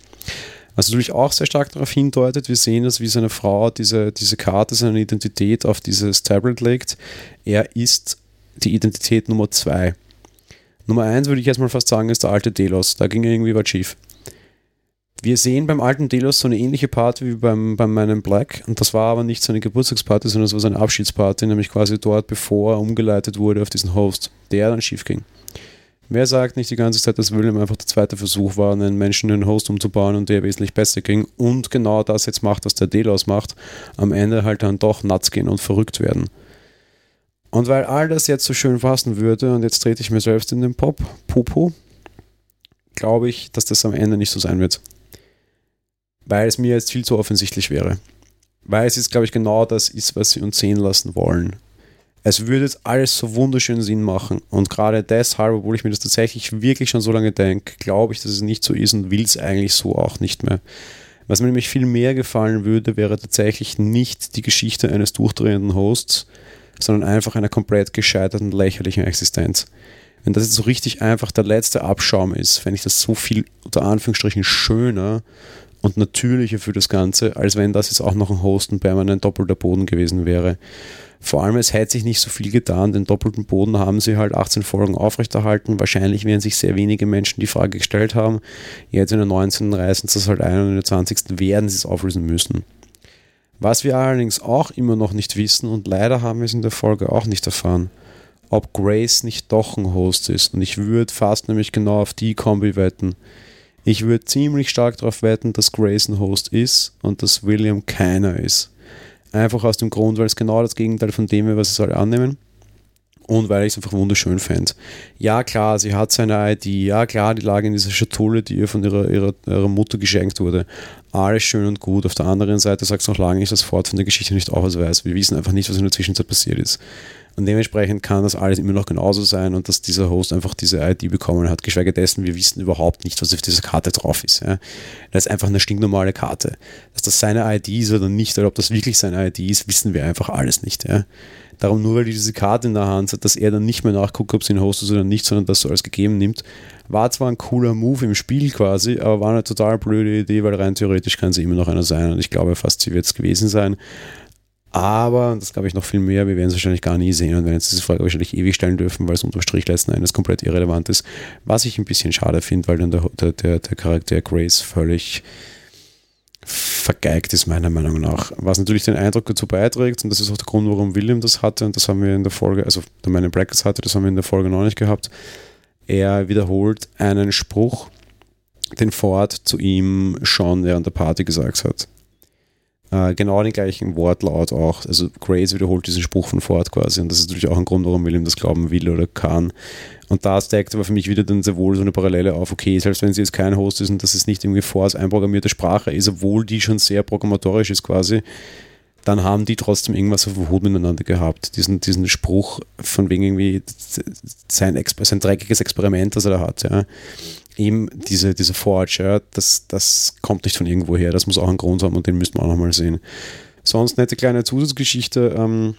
Was natürlich auch sehr stark darauf hindeutet, wir sehen es, wie seine Frau diese, diese Karte, seine Identität auf dieses Tablet legt. Er ist die Identität Nummer zwei. Nummer eins würde ich jetzt mal fast sagen, ist der alte Delos. Da ging irgendwie was schief. Wir sehen beim alten Delos so eine ähnliche Party wie beim, beim meinem Black und das war aber nicht seine Geburtstagsparty, sondern es war seine Abschiedsparty, nämlich quasi dort, bevor er umgeleitet wurde auf diesen Host, der dann schief ging. Wer sagt nicht die ganze Zeit, dass William einfach der zweite Versuch war, einen Menschen in einen Host umzubauen und der wesentlich besser ging und genau das jetzt macht, was der Delos macht, am Ende halt dann doch nuts gehen und verrückt werden. Und weil all das jetzt so schön fassen würde, und jetzt trete ich mir selbst in den Pop, Popo, glaube ich, dass das am Ende nicht so sein wird weil es mir jetzt viel zu offensichtlich wäre. Weil es jetzt, glaube ich, genau das ist, was sie uns sehen lassen wollen. Es würde jetzt alles so wunderschön Sinn machen. Und gerade deshalb, obwohl ich mir das tatsächlich wirklich schon so lange denke, glaube ich, dass es nicht so ist und will es eigentlich so auch nicht mehr. Was mir nämlich viel mehr gefallen würde, wäre tatsächlich nicht die Geschichte eines durchdrehenden Hosts, sondern einfach einer komplett gescheiterten, lächerlichen Existenz. Wenn das jetzt so richtig einfach der letzte Abschaum ist, fände ich das so viel unter Anführungsstrichen schöner und natürlicher für das Ganze, als wenn das jetzt auch noch ein Host und permanent doppelter Boden gewesen wäre. Vor allem, es hätte sich nicht so viel getan, den doppelten Boden haben sie halt 18 Folgen aufrechterhalten. Wahrscheinlich werden sich sehr wenige Menschen die Frage gestellt haben. Jetzt in der 19. reißen sie es halt ein und in der 20. werden sie es auflösen müssen. Was wir allerdings auch immer noch nicht wissen und leider haben wir es in der Folge auch nicht erfahren, ob Grace nicht doch ein Host ist. Und ich würde fast nämlich genau auf die Kombi wetten. Ich würde ziemlich stark darauf wetten, dass Grace ein Host ist und dass William keiner ist. Einfach aus dem Grund, weil es genau das Gegenteil von dem wäre, was sie alle annehmen. Und weil ich es einfach wunderschön fände. Ja, klar, sie hat seine ID. Ja, klar, die lag in dieser Schatulle, die ihr von ihrer, ihrer, ihrer Mutter geschenkt wurde. Alles schön und gut. Auf der anderen Seite sagt es noch lange nicht, dass Ford von der Geschichte nicht auch was weiß. Wir wissen einfach nicht, was in der Zwischenzeit passiert ist. Und dementsprechend kann das alles immer noch genauso sein und dass dieser Host einfach diese ID bekommen hat. Geschweige dessen, wir wissen überhaupt nicht, was auf dieser Karte drauf ist. Ja. Das ist einfach eine stinknormale Karte. Dass das seine ID ist oder nicht, oder ob das wirklich seine ID ist, wissen wir einfach alles nicht. Ja. Darum nur, weil die diese Karte in der Hand hat, dass er dann nicht mehr nachguckt, ob sie ihn hostet oder nicht, sondern das so als gegeben nimmt, war zwar ein cooler Move im Spiel quasi, aber war eine total blöde Idee, weil rein theoretisch kann sie immer noch einer sein und ich glaube fast, sie wird es gewesen sein. Aber, das glaube ich noch viel mehr, wir werden es wahrscheinlich gar nie sehen und werden jetzt diese Frage wahrscheinlich ewig stellen dürfen, weil es unterm Strich letzten Endes komplett irrelevant ist. Was ich ein bisschen schade finde, weil dann der, der, der, Charakter Grace völlig vergeigt ist, meiner Meinung nach. Was natürlich den Eindruck dazu beiträgt, und das ist auch der Grund, warum William das hatte, und das haben wir in der Folge, also der meine Brackets hatte, das haben wir in der Folge noch nicht gehabt. Er wiederholt einen Spruch, den Ford zu ihm schon während der Party gesagt hat. Äh, genau den gleichen Wortlaut auch. Also Grace wiederholt diesen Spruch von Ford quasi und das ist natürlich auch ein Grund, warum William das glauben will oder kann. Und da steckt aber für mich wieder dann sehr wohl so eine Parallele auf, okay, selbst wenn sie jetzt kein Host ist und das ist nicht irgendwie Fords einprogrammierte Sprache ist, obwohl die schon sehr programmatorisch ist quasi, dann haben die trotzdem irgendwas auf dem Hut miteinander gehabt. Diesen, diesen Spruch von wegen irgendwie sein, sein dreckiges Experiment, das er da hat. Ja eben diese, diese Forge, ja, das, das kommt nicht von irgendwo her, das muss auch einen Grund haben und den müssten wir auch nochmal sehen. Sonst nette kleine Zusatzgeschichte. Ähm,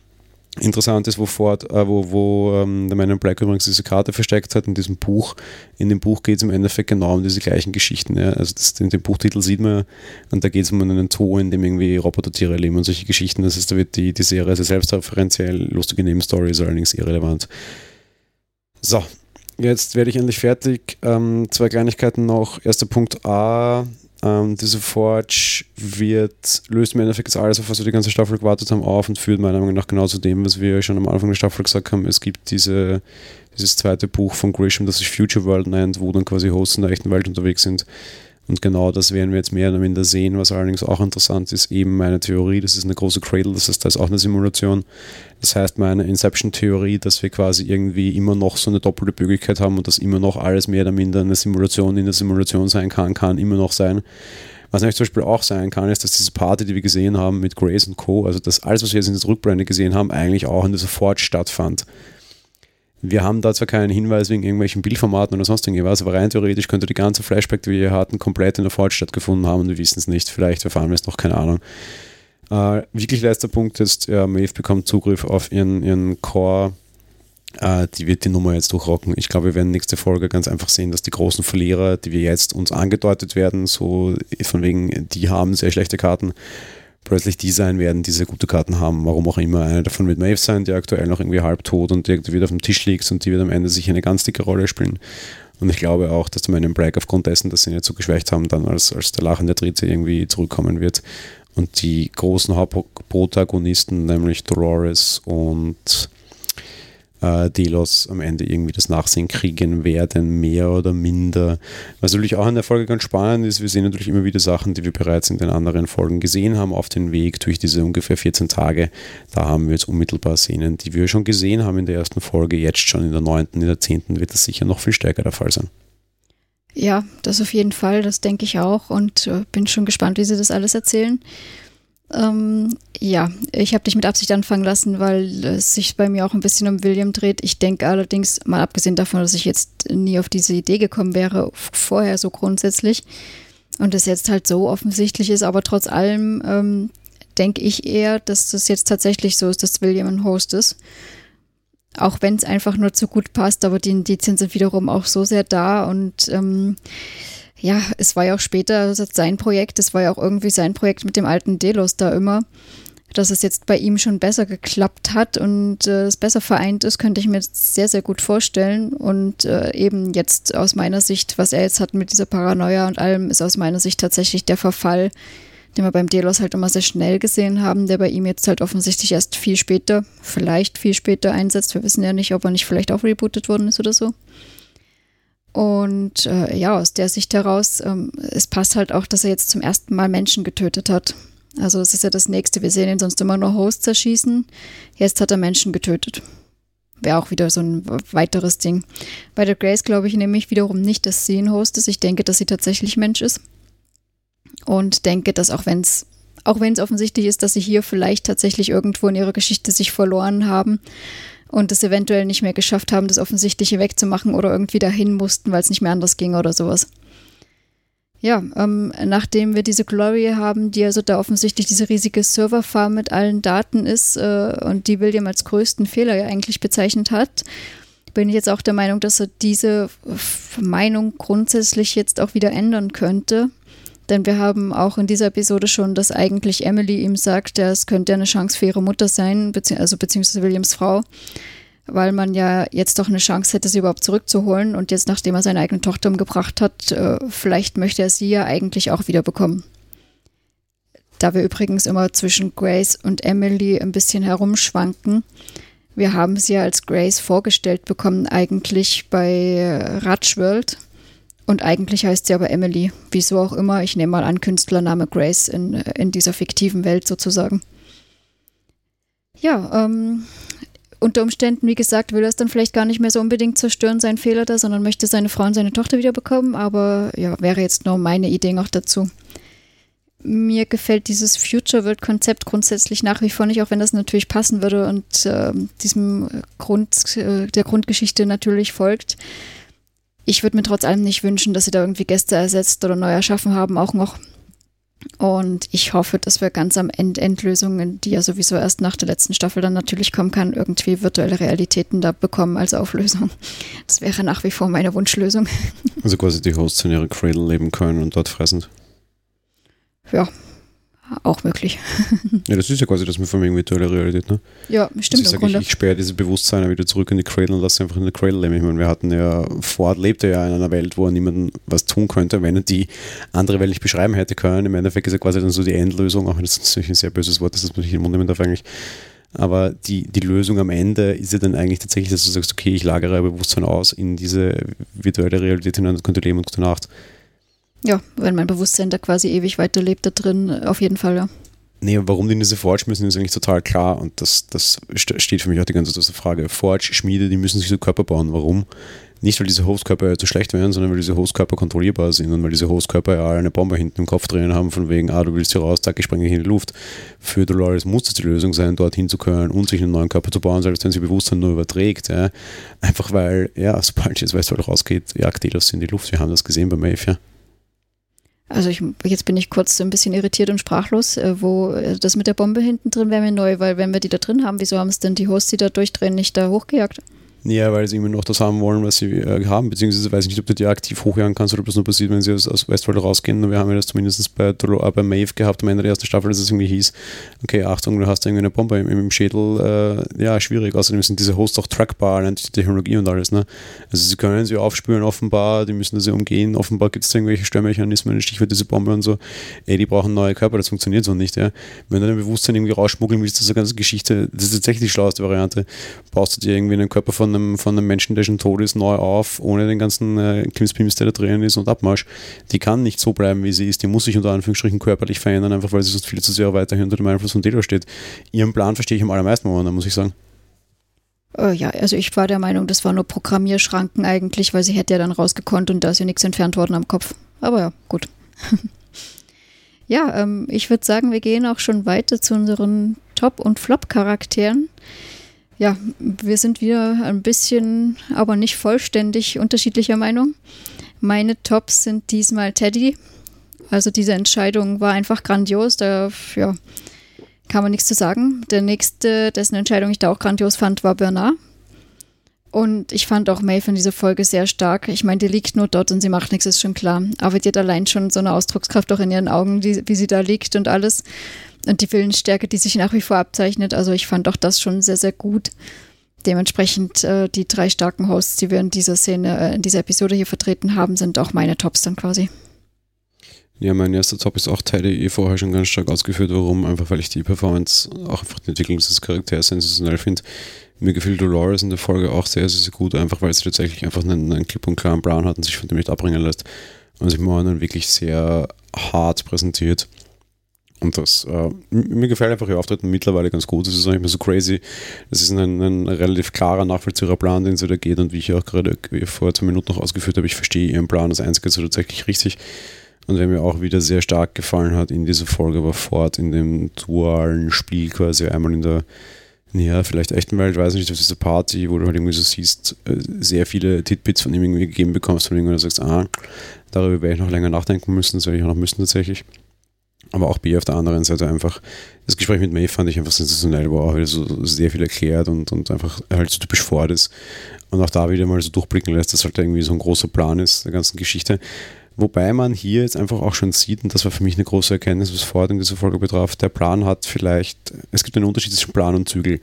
interessant ist, wo, Ford, äh, wo, wo ähm, der Man in Black übrigens diese Karte versteckt hat in diesem Buch. In dem Buch geht es im Endeffekt genau um diese gleichen Geschichten. Ja. Also das, den, den Buchtitel sieht man und da geht es um einen Zoo, in dem irgendwie Robotertiere leben und solche Geschichten. Das heißt, da wird die, die Serie sehr selbstreferenziell, lustige Nebenstory ist allerdings irrelevant. So, Jetzt werde ich endlich fertig. Ähm, zwei Kleinigkeiten noch. Erster Punkt A. Ähm, diese Forge wird, löst im Endeffekt alles, auf was wir die ganze Staffel gewartet haben, auf und führt meiner Meinung nach genau zu dem, was wir schon am Anfang der Staffel gesagt haben. Es gibt diese, dieses zweite Buch von Grisham, das sich Future World nennt, wo dann quasi Hosts in der echten Welt unterwegs sind. Und genau das werden wir jetzt mehr oder minder sehen, was allerdings auch interessant ist, eben meine Theorie, das ist eine große Cradle, das heißt, da ist auch eine Simulation. Das heißt, meine Inception-Theorie, dass wir quasi irgendwie immer noch so eine doppelte Bögigkeit haben und dass immer noch alles mehr oder minder eine Simulation in der Simulation sein kann, kann immer noch sein. Was nämlich zum Beispiel auch sein kann, ist, dass diese Party, die wir gesehen haben mit Grace und Co., also dass alles, was wir jetzt in der Rückblende gesehen haben, eigentlich auch in dieser Forge stattfand. Wir haben da zwar keinen Hinweis wegen irgendwelchen Bildformaten oder sonst irgendwas, aber rein theoretisch könnte die ganze Flashback, die wir hier hatten, komplett in der Forge stattgefunden haben und wir wissen es nicht. Vielleicht erfahren wir es noch, keine Ahnung. Äh, wirklich letzter Punkt ist, ja, Maeve bekommt Zugriff auf ihren, ihren Core. Äh, die wird die Nummer jetzt durchrocken. Ich glaube, wir werden nächste Folge ganz einfach sehen, dass die großen Verlierer, die wir jetzt uns angedeutet werden, so von wegen, die haben sehr schlechte Karten, plötzlich die sein werden, die sehr gute Karten haben. Warum auch immer. Eine davon wird Maeve sein, die aktuell noch irgendwie halb tot und irgendwie wieder auf dem Tisch liegt und die wird am Ende sicher eine ganz dicke Rolle spielen. Und ich glaube auch, dass der Man in Black aufgrund dessen, dass sie ihn jetzt so geschwächt haben, dann als, als der lachende Dritte irgendwie zurückkommen wird. Und die großen Hauptprotagonisten, nämlich Dolores und äh, Delos am Ende irgendwie das Nachsehen kriegen werden, mehr oder minder. Was natürlich auch in der Folge ganz spannend ist, wir sehen natürlich immer wieder Sachen, die wir bereits in den anderen Folgen gesehen haben auf den Weg durch diese ungefähr 14 Tage. Da haben wir jetzt unmittelbar Szenen, die wir schon gesehen haben in der ersten Folge, jetzt schon in der neunten, in der zehnten wird das sicher noch viel stärker der Fall sein. Ja, das auf jeden Fall, das denke ich auch und äh, bin schon gespannt, wie sie das alles erzählen. Ähm, ja, ich habe dich mit Absicht anfangen lassen, weil es sich bei mir auch ein bisschen um William dreht. Ich denke allerdings, mal abgesehen davon, dass ich jetzt nie auf diese Idee gekommen wäre, vorher so grundsätzlich und es jetzt halt so offensichtlich ist, aber trotz allem ähm, denke ich eher, dass das jetzt tatsächlich so ist, dass William ein Host ist. Auch wenn es einfach nur zu gut passt, aber die Indizien sind wiederum auch so sehr da und ähm, ja, es war ja auch später sein Projekt, es war ja auch irgendwie sein Projekt mit dem alten Delos da immer. Dass es jetzt bei ihm schon besser geklappt hat und äh, es besser vereint ist, könnte ich mir sehr, sehr gut vorstellen. Und äh, eben jetzt aus meiner Sicht, was er jetzt hat mit dieser Paranoia und allem, ist aus meiner Sicht tatsächlich der Verfall, den wir beim Delos halt immer sehr schnell gesehen haben, der bei ihm jetzt halt offensichtlich erst viel später, vielleicht viel später einsetzt. Wir wissen ja nicht, ob er nicht vielleicht auch rebootet worden ist oder so. Und äh, ja, aus der Sicht heraus, ähm, es passt halt auch, dass er jetzt zum ersten Mal Menschen getötet hat. Also es ist ja das Nächste. Wir sehen ihn sonst immer nur Hosts erschießen. Jetzt hat er Menschen getötet. Wäre auch wieder so ein weiteres Ding. Bei der Grace glaube ich nämlich wiederum nicht, dass sie ein Host ist. Ich denke, dass sie tatsächlich Mensch ist. Und denke, dass auch wenn es auch wenn es offensichtlich ist, dass sie hier vielleicht tatsächlich irgendwo in ihrer Geschichte sich verloren haben, und es eventuell nicht mehr geschafft haben, das Offensichtliche wegzumachen oder irgendwie dahin mussten, weil es nicht mehr anders ging oder sowas. Ja, ähm, nachdem wir diese Glory haben, die also da offensichtlich diese riesige Serverfarm mit allen Daten ist äh, und die William als größten Fehler ja eigentlich bezeichnet hat, bin ich jetzt auch der Meinung, dass er diese Meinung grundsätzlich jetzt auch wieder ändern könnte. Denn wir haben auch in dieser Episode schon, dass eigentlich Emily ihm sagt, ja, es könnte eine Chance für ihre Mutter sein, bezieh also beziehungsweise Williams Frau, weil man ja jetzt doch eine Chance hätte, sie überhaupt zurückzuholen. Und jetzt, nachdem er seine eigene Tochter umgebracht hat, äh, vielleicht möchte er sie ja eigentlich auch wiederbekommen. Da wir übrigens immer zwischen Grace und Emily ein bisschen herumschwanken. Wir haben sie ja als Grace vorgestellt bekommen, eigentlich bei Ratchworld und eigentlich heißt sie aber Emily. Wieso auch immer. Ich nehme mal an, Künstlername Grace in, in dieser fiktiven Welt sozusagen. Ja, ähm, unter Umständen, wie gesagt, will er es dann vielleicht gar nicht mehr so unbedingt zerstören, sein Fehler da, sondern möchte seine Frau und seine Tochter wiederbekommen. Aber ja, wäre jetzt nur meine Idee noch dazu. Mir gefällt dieses Future World Konzept grundsätzlich nach wie vor nicht, auch wenn das natürlich passen würde und äh, diesem Grund, äh, der Grundgeschichte natürlich folgt ich würde mir trotz allem nicht wünschen, dass sie da irgendwie Gäste ersetzt oder neu erschaffen haben, auch noch. Und ich hoffe, dass wir ganz am Ende Endlösungen, die ja sowieso erst nach der letzten Staffel dann natürlich kommen kann, irgendwie virtuelle Realitäten da bekommen als Auflösung. Das wäre nach wie vor meine Wunschlösung. Also quasi die Hosts in ihrer Cradle leben können und dort fressen. Ja, auch möglich. ja, das ist ja quasi das mit von virtueller Realität, ne? Ja, stimmt. Ich, sage, ich, ich sperre dieses Bewusstsein wieder zurück in die Cradle und lasse einfach in der Cradle leben. Ich meine, wir hatten ja, Ford lebte ja in einer Welt, wo er niemandem was tun könnte, wenn er die andere Welt nicht beschreiben hätte können. Im Endeffekt ist ja quasi dann so die Endlösung, auch wenn das natürlich ein sehr böses Wort ist, das man nicht in den Mund nehmen darf eigentlich. Aber die, die Lösung am Ende ist ja dann eigentlich tatsächlich, dass du sagst, okay, ich lagere Bewusstsein aus in diese virtuelle Realität hinein und könnte leben und gute Nacht. Ja, wenn mein Bewusstsein da quasi ewig weiterlebt da drin, auf jeden Fall, ja. Nee, warum die diese Forge müssen, ist eigentlich total klar und das, das steht für mich auch die ganze Zeit Frage. Forge, Schmiede, die müssen sich so Körper bauen. Warum? Nicht, weil diese Hostkörper zu schlecht wären, sondern weil diese Hostkörper kontrollierbar sind und weil diese Hostkörper ja eine Bombe hinten im Kopf drinnen haben, von wegen, ah, du willst hier raus, zack, ich springe in die Luft. Für Dolores muss es die Lösung sein, dorthin zu können und sich einen neuen Körper zu bauen, selbst wenn sie Bewusstsein nur überträgt. Ja. Einfach weil, ja, sobald jetzt weißt du, rausgeht, jagt die das in die Luft. Wir haben das gesehen bei Maeve, ja. Also ich, jetzt bin ich kurz so ein bisschen irritiert und sprachlos, äh, wo äh, das mit der Bombe hinten drin wäre mir neu, weil wenn wir die da drin haben, wieso haben es denn die Hosts, die da durchdrehen, nicht da hochgejagt? Ja, weil sie immer noch das haben wollen, was sie äh, haben, beziehungsweise weiß ich nicht, ob du die aktiv hochjagen kannst oder ob das nur passiert, wenn sie aus, aus Westworld rausgehen. Wir haben ja das zumindest bei, äh, bei Maeve gehabt am Ende der ersten Staffel, dass es irgendwie hieß, okay, Achtung, du hast irgendwie eine Bombe im, im Schädel. Äh, ja, schwierig. Außerdem sind diese Hosts auch trackbar, allein die Technologie und alles. Ne? Also sie können sie aufspüren offenbar, die müssen sie umgehen. Offenbar gibt es irgendwelche Störmechanismen, Stichwort diese Bombe und so. Ey, die brauchen neue Körper, das funktioniert so nicht. Ja? Wenn du dein Bewusstsein irgendwie rausschmuggeln willst, das ist eine ganze Geschichte, das ist tatsächlich die schlauste Variante. Baust du dir irgendwie einen Körper von einem, von einem Menschen, der schon tot ist, neu auf, ohne den ganzen äh, Klimspims, der da drin ist und Abmarsch. Die kann nicht so bleiben, wie sie ist. Die muss sich unter Anführungsstrichen körperlich verändern, einfach weil sie sonst viel zu sehr weiterhin unter dem Einfluss von Delos steht. Ihren Plan verstehe ich am allermeisten momentan, muss ich sagen. Äh, ja, also ich war der Meinung, das war nur Programmierschranken eigentlich, weil sie hätte ja dann rausgekonnt und da ist ja nichts entfernt worden am Kopf. Aber ja, gut. ja, ähm, ich würde sagen, wir gehen auch schon weiter zu unseren Top- und Flop-Charakteren ja, wir sind wieder ein bisschen, aber nicht vollständig unterschiedlicher Meinung. Meine Tops sind diesmal Teddy. Also diese Entscheidung war einfach grandios. Da ja, kann man nichts zu sagen. Der nächste, dessen Entscheidung ich da auch grandios fand, war Bernard. Und ich fand auch Maeve in dieser Folge sehr stark. Ich meine, die liegt nur dort und sie macht nichts, ist schon klar. Aber die hat allein schon so eine Ausdruckskraft auch in ihren Augen, die, wie sie da liegt und alles und die Willensstärke, die sich nach wie vor abzeichnet. Also ich fand auch das schon sehr, sehr gut. Dementsprechend äh, die drei starken Hosts, die wir in dieser Szene, äh, in dieser Episode hier vertreten haben, sind auch meine Tops dann quasi. Ja, mein erster Top ist auch Teile eh vorher schon ganz stark ausgeführt. Warum? Einfach weil ich die Performance, auch einfach die Entwicklung des Charakters sensationell finde. Mir gefiel Dolores in der Folge auch sehr, sehr, sehr gut, einfach weil sie tatsächlich einfach einen, einen klipp und klaren Plan hat und sich von dem nicht abbringen lässt. Und sich momentan wirklich sehr hart präsentiert. Und das, äh, mir gefällt einfach ihr Auftreten mittlerweile ganz gut. Es ist auch nicht mehr so crazy. Es ist ein, ein relativ klarer, nachvollziehbarer Plan, den sie da geht. Und wie ich auch gerade vor zwei Minuten noch ausgeführt habe, ich verstehe ihren Plan. Das Einzige ist tatsächlich richtig. Und wer mir auch wieder sehr stark gefallen hat in dieser Folge, war Ford in dem dualen Spiel quasi einmal in der, ja, vielleicht echten Welt, weiß nicht, auf dieser Party, wo du halt irgendwie so siehst, äh, sehr viele Titbits von ihm irgendwie gegeben bekommst, und du sagst, ah, darüber werde ich noch länger nachdenken müssen, das werde ich auch noch müssen tatsächlich. Aber auch B auf der anderen Seite einfach, das Gespräch mit May fand ich einfach sensationell, wo auch wieder so sehr viel erklärt und, und einfach halt so typisch Ford ist. Und auch da wieder mal so durchblicken lässt, dass halt irgendwie so ein großer Plan ist, der ganzen Geschichte. Wobei man hier jetzt einfach auch schon sieht, und das war für mich eine große Erkenntnis, was Ford in dieser Folge betraf, der Plan hat vielleicht, es gibt einen Unterschied zwischen Plan und Zügel.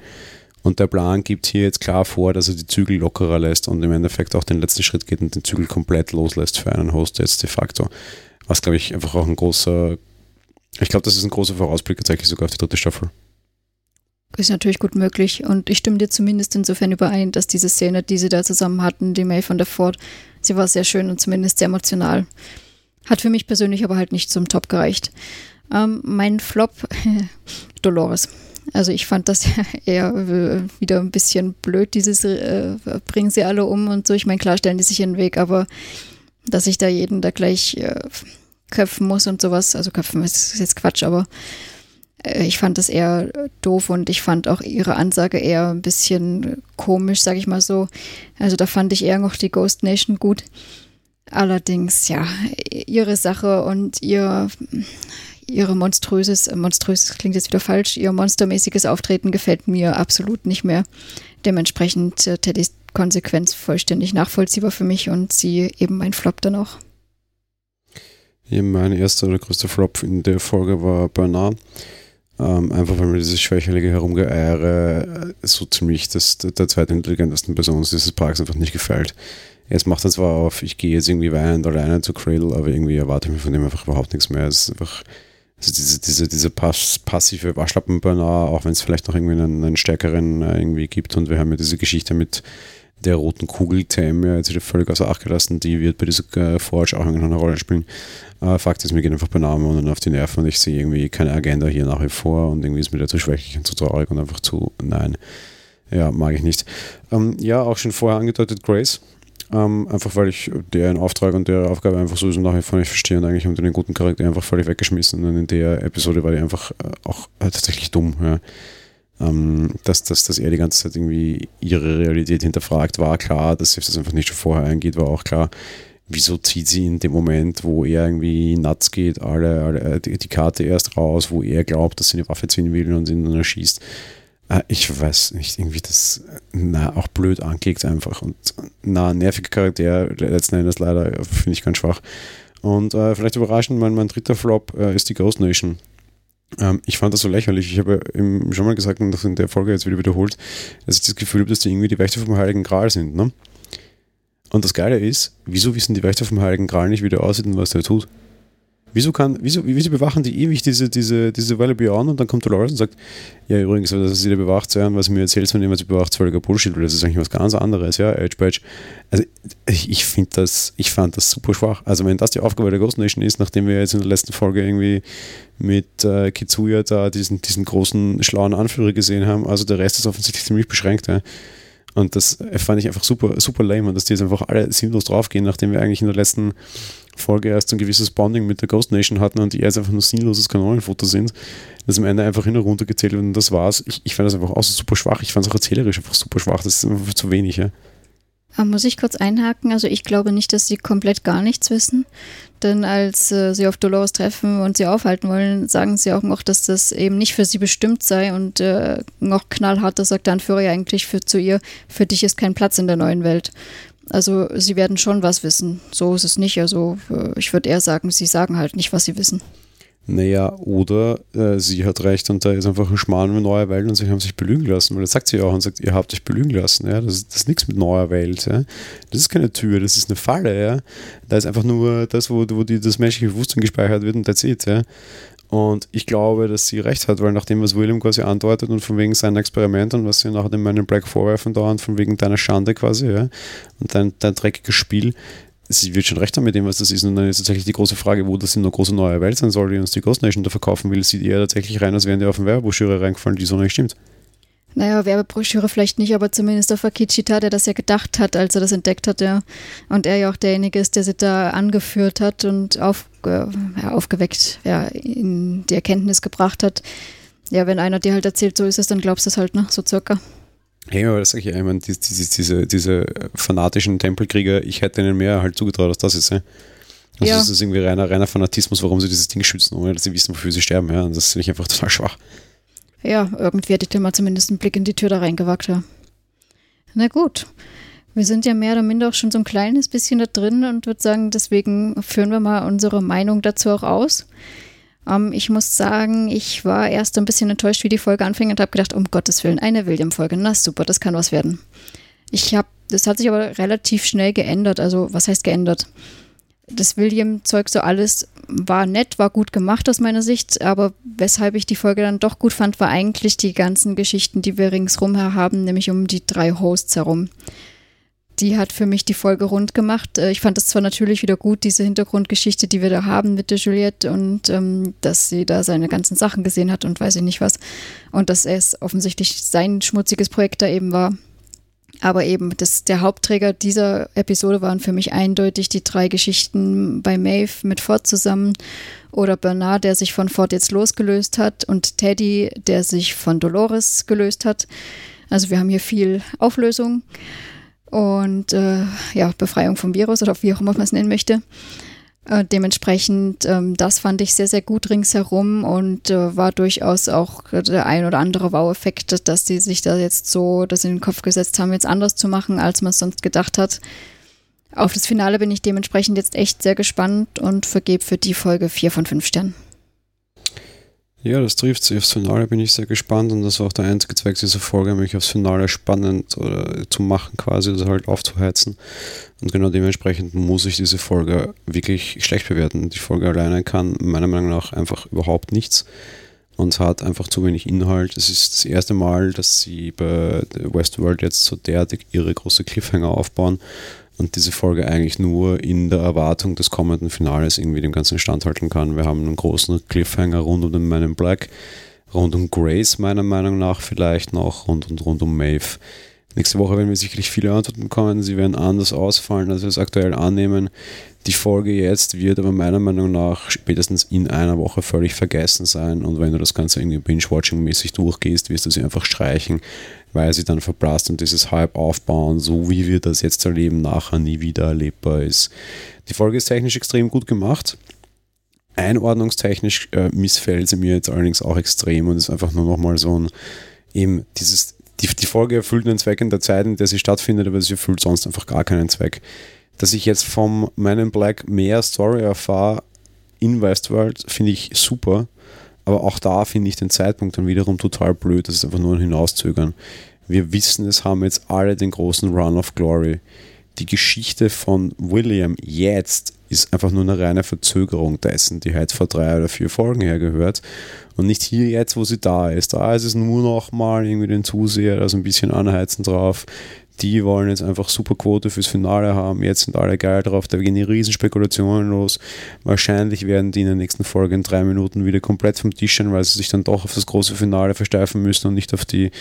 Und der Plan gibt hier jetzt klar vor, dass er die Zügel lockerer lässt und im Endeffekt auch den letzten Schritt geht und den Zügel komplett loslässt für einen Host jetzt de facto. Was, glaube ich, einfach auch ein großer ich glaube, das ist ein großer Vorausblick tatsächlich sogar auf die dritte Staffel. Ist natürlich gut möglich. Und ich stimme dir zumindest insofern überein, dass diese Szene, die sie da zusammen hatten, die May von der Ford, sie war sehr schön und zumindest sehr emotional. Hat für mich persönlich aber halt nicht zum Top gereicht. Ähm, mein Flop, Dolores. Also ich fand das eher wieder ein bisschen blöd, dieses äh, bringen sie alle um und so. Ich meine, klar stellen die sich in den Weg, aber dass ich da jeden da gleich äh, köpfen muss und sowas. Also köpfen ist jetzt Quatsch, aber äh, ich fand das eher doof und ich fand auch ihre Ansage eher ein bisschen komisch, sag ich mal so. Also da fand ich eher noch die Ghost Nation gut. Allerdings, ja, ihre Sache und ihr, ihre monströses, monströses klingt jetzt wieder falsch, ihr monstermäßiges Auftreten gefällt mir absolut nicht mehr. Dementsprechend äh, Teddys Konsequenz vollständig nachvollziehbar für mich und sie eben mein Flop dann auch. Ja, mein erster oder größter Flop in der Folge war Bernard. Ähm, einfach weil mir dieses schwächelige Herumgeeiere so ziemlich das, der zweitintelligentesten Person dieses Parks einfach nicht gefällt. Jetzt macht er zwar auf, ich gehe jetzt irgendwie weinend alleine zu Cradle, aber irgendwie erwarte ich mir von dem einfach überhaupt nichts mehr. Es ist einfach also diese, diese, diese pass passive Waschlappen-Bernard, auch wenn es vielleicht noch irgendwie einen, einen stärkeren äh, irgendwie gibt und wir haben ja diese Geschichte mit der roten Kugel Tam ja jetzt wieder völlig außer Acht gelassen, die wird bei dieser äh, Forge auch eine Rolle spielen. Äh, Fakt ist, mir geht einfach Namen und auf die Nerven und ich sehe irgendwie keine Agenda hier nach wie vor und irgendwie ist mir da zu schwächlich und zu traurig und einfach zu, nein, ja, mag ich nicht. Ähm, ja, auch schon vorher angedeutet Grace. Ähm, einfach weil ich deren Auftrag und deren Aufgabe einfach so nach wie vor nicht verstehe und eigentlich unter den guten Charakter einfach völlig weggeschmissen. Und in der Episode war die einfach äh, auch äh, tatsächlich dumm. Ja ähm, dass, dass, dass er die ganze Zeit irgendwie ihre Realität hinterfragt, war klar, dass sie das einfach nicht schon vorher eingeht, war auch klar. Wieso zieht sie in dem Moment, wo er irgendwie nuts geht, alle, alle die, die, Karte erst raus, wo er glaubt, dass sie eine Waffe ziehen will und ihn dann erschießt? äh, ich weiß nicht, irgendwie das na, auch blöd angelegt einfach und na, nerviger Charakter, letzten Endes leider, finde ich ganz schwach. Und äh, vielleicht überraschend, mein, mein dritter Flop äh, ist die Ghost Nation. Ähm, ich fand das so lächerlich. Ich habe schon mal gesagt und das in der Folge jetzt wieder wiederholt, dass ich das Gefühl habe, dass die irgendwie die Wächter vom Heiligen Gral sind. Ne? Und das Geile ist, wieso wissen die Wächter vom Heiligen Gral nicht, wie der aussieht und was der tut? Wieso, kann, wieso, wieso bewachen die ewig diese, diese, diese Weile Beyond und dann kommt Dolores und sagt, ja übrigens, dass sie da bewacht sein, was mir erzählt, wenn jemand sie bewacht, ist völliger Bullshit, weil das ist eigentlich was ganz anderes, ja, Edge Badge. Also ich, ich finde das, ich fand das super schwach. Also wenn das die Aufgabe der Ghost Nation ist, nachdem wir jetzt in der letzten Folge irgendwie mit äh, Kitsuya da diesen, diesen großen, schlauen Anführer gesehen haben, also der Rest ist offensichtlich ziemlich beschränkt, ja. Und das fand ich einfach super, super lame dass die jetzt einfach alle sinnlos draufgehen, nachdem wir eigentlich in der letzten Folge erst ein gewisses Bonding mit der Ghost Nation hatten und die jetzt einfach nur sinnloses Kanonenfoto sind, das am Ende einfach hin und runter gezählt wird und das war's. Ich, ich fand das einfach auch super schwach. Ich fand es auch erzählerisch einfach super schwach. Das ist einfach zu wenig, ja. Ah, muss ich kurz einhaken? Also ich glaube nicht, dass sie komplett gar nichts wissen. Denn als äh, sie auf Dolores treffen und sie aufhalten wollen, sagen sie auch noch, dass das eben nicht für sie bestimmt sei. Und äh, noch knallharter sagt der Anführer ja eigentlich für, zu ihr, für dich ist kein Platz in der neuen Welt. Also sie werden schon was wissen. So ist es nicht. Also äh, ich würde eher sagen, sie sagen halt nicht, was sie wissen. Naja, oder äh, sie hat recht und da ist einfach ein Schmarrn mit neuer Welt und sie haben sich belügen lassen, weil das sagt sie auch und sagt, ihr habt euch belügen lassen, ja, das, das ist nichts mit neuer Welt, ja. Das ist keine Tür, das ist eine Falle, ja. Da ist einfach nur das, wo, wo die, das menschliche Bewusstsein gespeichert wird und that's it, ja. Und ich glaube, dass sie recht hat, weil nachdem, was William quasi andeutet und von wegen seiner Experiment und was sie nachher dem meinen Black vorwerfen dauernd, von wegen deiner Schande quasi, ja, und dein, dein dreckiges Spiel, sie wird schon recht haben mit dem, was das ist. Und dann ist tatsächlich die große Frage, wo das in eine große neue Welt sein soll, die uns die Ghost Nation da verkaufen will, sieht eher tatsächlich rein, als wären die auf eine Werbebroschüre reingefallen, die so nicht stimmt. Naja, Werbebroschüre vielleicht nicht, aber zumindest auf Akichita, der das ja gedacht hat, als er das entdeckt hat, ja. Und er ja auch derjenige ist, der sie da angeführt hat und auf, äh, aufgeweckt, ja, in die Erkenntnis gebracht hat. Ja, wenn einer dir halt erzählt, so ist es, dann glaubst du es halt, ne? So circa. Hey, aber das sag ich ja, ich meine, diese, diese, diese fanatischen Tempelkrieger, ich hätte ihnen mehr halt zugetraut, als das ist, ja. Also ja. das ist irgendwie reiner, reiner Fanatismus, warum sie dieses Ding schützen, ohne dass sie wissen, wofür sie sterben, ja. Und das finde ich einfach total schwach. Ja, irgendwie hätte ich dir mal zumindest einen Blick in die Tür da reingewagt, ja. Na gut. Wir sind ja mehr oder minder auch schon so ein kleines bisschen da drin und würde sagen, deswegen führen wir mal unsere Meinung dazu auch aus. Ähm, ich muss sagen, ich war erst ein bisschen enttäuscht, wie die Folge anfing und habe gedacht, um Gottes Willen, eine William-Folge. Na super, das kann was werden. Ich habe, das hat sich aber relativ schnell geändert. Also, was heißt geändert? das William-Zeug so alles war nett, war gut gemacht aus meiner Sicht, aber weshalb ich die Folge dann doch gut fand, war eigentlich die ganzen Geschichten, die wir ringsrum haben, nämlich um die drei Hosts herum. Die hat für mich die Folge rund gemacht. Äh, ich fand es zwar natürlich wieder gut, diese Hintergrundgeschichte, die wir da haben mit der Juliette und ähm, dass sie da seine ganzen Sachen gesehen hat und weiß ich nicht was. Und dass es offensichtlich sein schmutziges Projekt da eben war. Aber eben, das, der Hauptträger dieser Episode waren für mich eindeutig die drei Geschichten bei Maeve mit Ford zusammen oder Bernard, der sich von Ford jetzt losgelöst hat und Teddy, der sich von Dolores gelöst hat. Also wir haben hier viel Auflösung und äh, ja, Befreiung vom Virus oder wie auch immer man es nennen möchte. Äh, dementsprechend, ähm, das fand ich sehr, sehr gut ringsherum und äh, war durchaus auch der ein oder andere Wow-Effekt, dass die sich da jetzt so das in den Kopf gesetzt haben, jetzt anders zu machen, als man es sonst gedacht hat. Auf das Finale bin ich dementsprechend jetzt echt sehr gespannt und vergebe für die Folge vier von fünf Sternen. Ja, das trifft sich. Aufs Finale bin ich sehr gespannt und das war auch der einzige Zweck dieser Folge, mich aufs Finale spannend oder zu machen, quasi, oder halt aufzuheizen. Und genau dementsprechend muss ich diese Folge wirklich schlecht bewerten. Die Folge alleine kann meiner Meinung nach einfach überhaupt nichts und hat einfach zu wenig Inhalt. Es ist das erste Mal, dass sie bei Westworld jetzt so derartig ihre große Cliffhanger aufbauen und diese Folge eigentlich nur in der Erwartung des kommenden Finales irgendwie dem Ganzen standhalten kann. Wir haben einen großen Cliffhanger rund um den Man in Black, rund um Grace meiner Meinung nach vielleicht noch und, und rund um Maeve. Nächste Woche werden wir sicherlich viele Antworten bekommen. Sie werden anders ausfallen, als wir es aktuell annehmen. Die Folge jetzt wird aber meiner Meinung nach spätestens in einer Woche völlig vergessen sein. Und wenn du das Ganze irgendwie binge-watching-mäßig durchgehst, wirst du sie einfach streichen weil sie dann verblasst und dieses Hype aufbauen, so wie wir das jetzt erleben, nachher nie wieder erlebbar ist. Die Folge ist technisch extrem gut gemacht. Einordnungstechnisch äh, missfällt sie mir jetzt allerdings auch extrem und ist einfach nur nochmal so ein eben dieses, die, die Folge erfüllt einen Zweck in der Zeit, in der sie stattfindet, aber sie erfüllt sonst einfach gar keinen Zweck. Dass ich jetzt vom Man in Black mehr Story erfahre in Westworld, finde ich super. Aber auch da finde ich den Zeitpunkt dann wiederum total blöd. Das ist einfach nur ein Hinauszögern. Wir wissen, es haben jetzt alle den großen Run of Glory. Die Geschichte von William jetzt ist einfach nur eine reine Verzögerung dessen, die halt vor drei oder vier Folgen hergehört. Und nicht hier jetzt, wo sie da ist. Da ist es nur noch mal irgendwie den Zuseher, also ein bisschen anheizen drauf die wollen jetzt einfach super Quote fürs Finale haben. Jetzt sind alle geil drauf, da gehen die Riesenspekulationen los. Wahrscheinlich werden die in der nächsten Folge in drei Minuten wieder komplett vom Tisch sein, weil sie sich dann doch auf das große Finale versteifen müssen und nicht auf die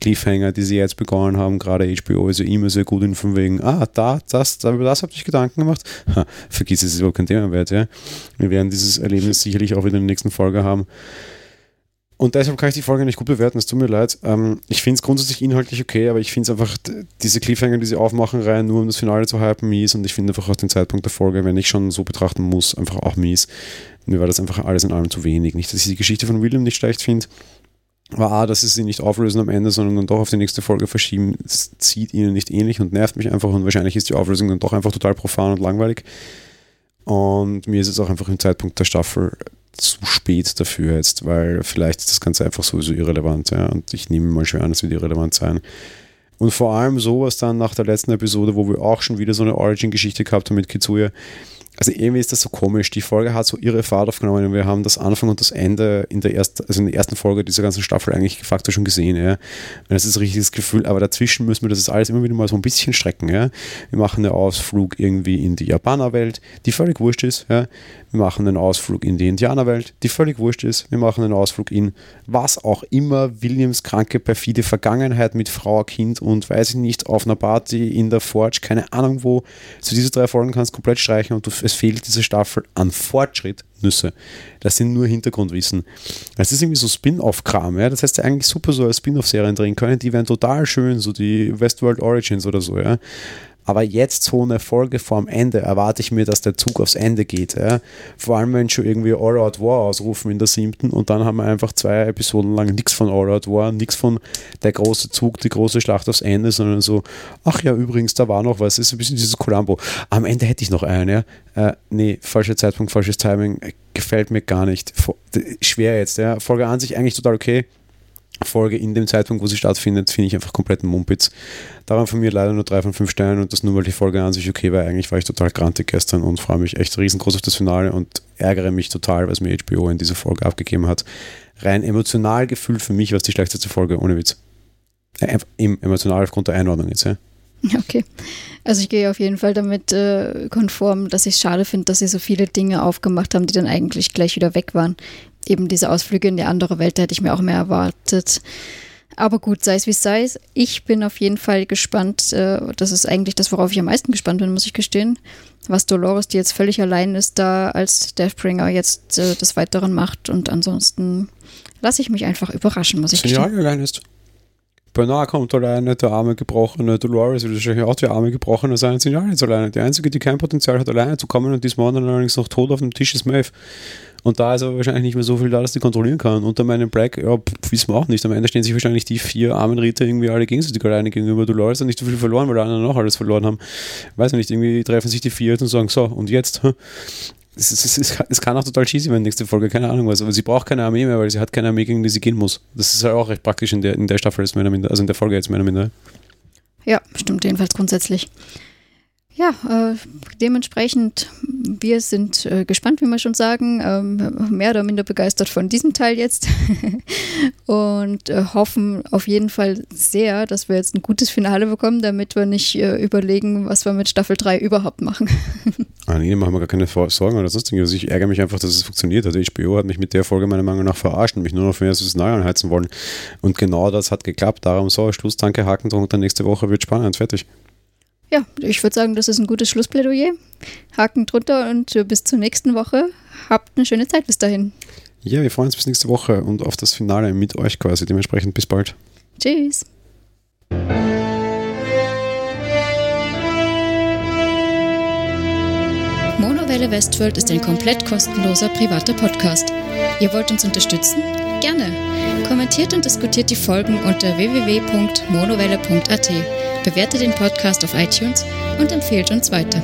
Cliffhanger, die sie jetzt begonnen haben. Gerade HBO ist ja immer sehr gut in von wegen, ah, da, das, über das habt ihr Gedanken gemacht. Ha, vergiss es, ist überhaupt kein Thema wert, ja. Wir werden dieses Erlebnis sicherlich auch wieder in der nächsten Folge haben. Und deshalb kann ich die Folge nicht gut bewerten, es tut mir leid. Ähm, ich finde es grundsätzlich inhaltlich okay, aber ich finde es einfach, diese Cliffhanger, die sie aufmachen, rein, nur um das Finale zu hypen, mies. Und ich finde einfach auch den Zeitpunkt der Folge, wenn ich schon so betrachten muss, einfach auch mies. Mir war das einfach alles in allem zu wenig. Nicht, dass ich die Geschichte von William nicht schlecht finde, aber A, dass sie sie nicht auflösen am Ende, sondern dann doch auf die nächste Folge verschieben, das zieht ihnen nicht ähnlich und nervt mich einfach. Und wahrscheinlich ist die Auflösung dann doch einfach total profan und langweilig. Und mir ist es auch einfach im Zeitpunkt der Staffel zu spät dafür jetzt, weil vielleicht ist das Ganze einfach sowieso irrelevant. Ja? Und ich nehme mal schwer an, es wird irrelevant sein. Und vor allem sowas dann nach der letzten Episode, wo wir auch schon wieder so eine Origin-Geschichte gehabt haben mit Kitsuya, also irgendwie ist das so komisch. Die Folge hat so ihre Fahrt aufgenommen und wir haben das Anfang und das Ende in der, erst, also in der ersten Folge dieser ganzen Staffel eigentlich facto schon gesehen. Ja. Und das ist ein richtiges Gefühl, aber dazwischen müssen wir das alles immer wieder mal so ein bisschen strecken. Ja. Wir machen einen Ausflug irgendwie in die Japanerwelt, die völlig wurscht ist. Ja. Wir machen einen Ausflug in die Indianerwelt, die völlig wurscht ist. Wir machen einen Ausflug in was auch immer Williams kranke, perfide Vergangenheit mit Frau, Kind und weiß ich nicht, auf einer Party in der Forge, keine Ahnung wo. So diese drei Folgen kannst du komplett streichen und du es fehlt diese Staffel an Fortschritt Nüsse. Das sind nur Hintergrundwissen. Das ist irgendwie so Spin-off-Kram. Ja? Das heißt ja eigentlich super so als Spin-off-Serien drehen können. Die wären total schön, so die Westworld Origins oder so. Ja? Aber jetzt so eine Folge vorm Ende erwarte ich mir, dass der Zug aufs Ende geht. Ja? Vor allem, wenn schon irgendwie All Out War ausrufen in der siebten und dann haben wir einfach zwei Episoden lang nichts von All Out War, nichts von der große Zug, die große Schlacht aufs Ende, sondern so, ach ja, übrigens, da war noch was. Ist ein bisschen dieses Columbo. Am Ende hätte ich noch einen, ja. Äh, nee, falscher Zeitpunkt, falsches Timing, gefällt mir gar nicht. Schwer jetzt, ja. Folge an sich eigentlich total okay Folge in dem Zeitpunkt, wo sie stattfindet, finde ich einfach komplett ein Mumpitz. Daran von mir leider nur drei von fünf Sternen und das nur, weil die Folge an sich okay war. Eigentlich war ich total grantig gestern und freue mich echt riesengroß auf das Finale und ärgere mich total, was mir HBO in dieser Folge abgegeben hat. Rein emotional gefühlt für mich war es die schlechteste Folge, ohne Witz. Äh, emotional aufgrund der Einordnung jetzt, ja. Okay. Also ich gehe auf jeden Fall damit äh, konform, dass ich es schade finde, dass sie so viele Dinge aufgemacht haben, die dann eigentlich gleich wieder weg waren eben diese Ausflüge in die andere Welt, da hätte ich mir auch mehr erwartet. Aber gut, sei es wie es sei. Ich bin auf jeden Fall gespannt. Äh, das ist eigentlich das, worauf ich am meisten gespannt bin, muss ich gestehen. Was Dolores, die jetzt völlig allein ist, da als Deathbringer jetzt äh, des Weiteren macht. Und ansonsten lasse ich mich einfach überraschen, muss ich gestehen. Ja, allein ist. Bernard kommt alleine, der arme Gebrochene, Dolores wird wahrscheinlich auch der arme Gebrochene sein, sind ja jetzt alleine. Die einzige, die kein Potenzial hat, alleine zu kommen und diesmal allerdings noch tot auf dem Tisch ist Maeve. Und da ist aber wahrscheinlich nicht mehr so viel da, dass die kontrollieren kann. Unter meinem Black, ja, pff, wissen wir auch nicht. Am Ende stehen sich wahrscheinlich die vier armen Ritter irgendwie alle gegenseitig alleine gegenüber Dolores und nicht so viel verloren, weil die anderen auch alles verloren haben. Weiß ich nicht, irgendwie treffen sich die vier und sagen, so, und jetzt? Es, es, es, es, kann auch total cheesy werden, nächste Folge, keine Ahnung was. Aber sie braucht keine Armee mehr, weil sie hat keine Armee, gegen die sie gehen muss. Das ist halt auch recht praktisch in der, in der Staffel, jetzt mehr oder minder, also in der Folge jetzt mehr oder minder. Ja, stimmt jedenfalls grundsätzlich. Ja, äh, dementsprechend, wir sind äh, gespannt, wie wir schon sagen, ähm, mehr oder minder begeistert von diesem Teil jetzt und äh, hoffen auf jeden Fall sehr, dass wir jetzt ein gutes Finale bekommen, damit wir nicht äh, überlegen, was wir mit Staffel 3 überhaupt machen. ah, nee, machen wir gar keine Sorgen oder sonst irgendwas. Ich ärgere mich einfach, dass es funktioniert hat. HBO hat mich mit der Folge meiner Meinung nach verarscht und mich nur noch für das Neue anheizen wollen. Und genau das hat geklappt. Darum so, Schluss, danke, Haken drunter, nächste Woche wird spannend, fertig. Ja, ich würde sagen, das ist ein gutes Schlussplädoyer. Haken drunter und bis zur nächsten Woche. Habt eine schöne Zeit bis dahin. Ja, wir freuen uns bis nächste Woche und auf das Finale mit euch quasi. Dementsprechend bis bald. Tschüss. Monowelle Westworld ist ein komplett kostenloser privater Podcast. Ihr wollt uns unterstützen? Gerne. Kommentiert und diskutiert die Folgen unter www.monowelle.at. Bewertet den Podcast auf iTunes und empfehlt uns weiter.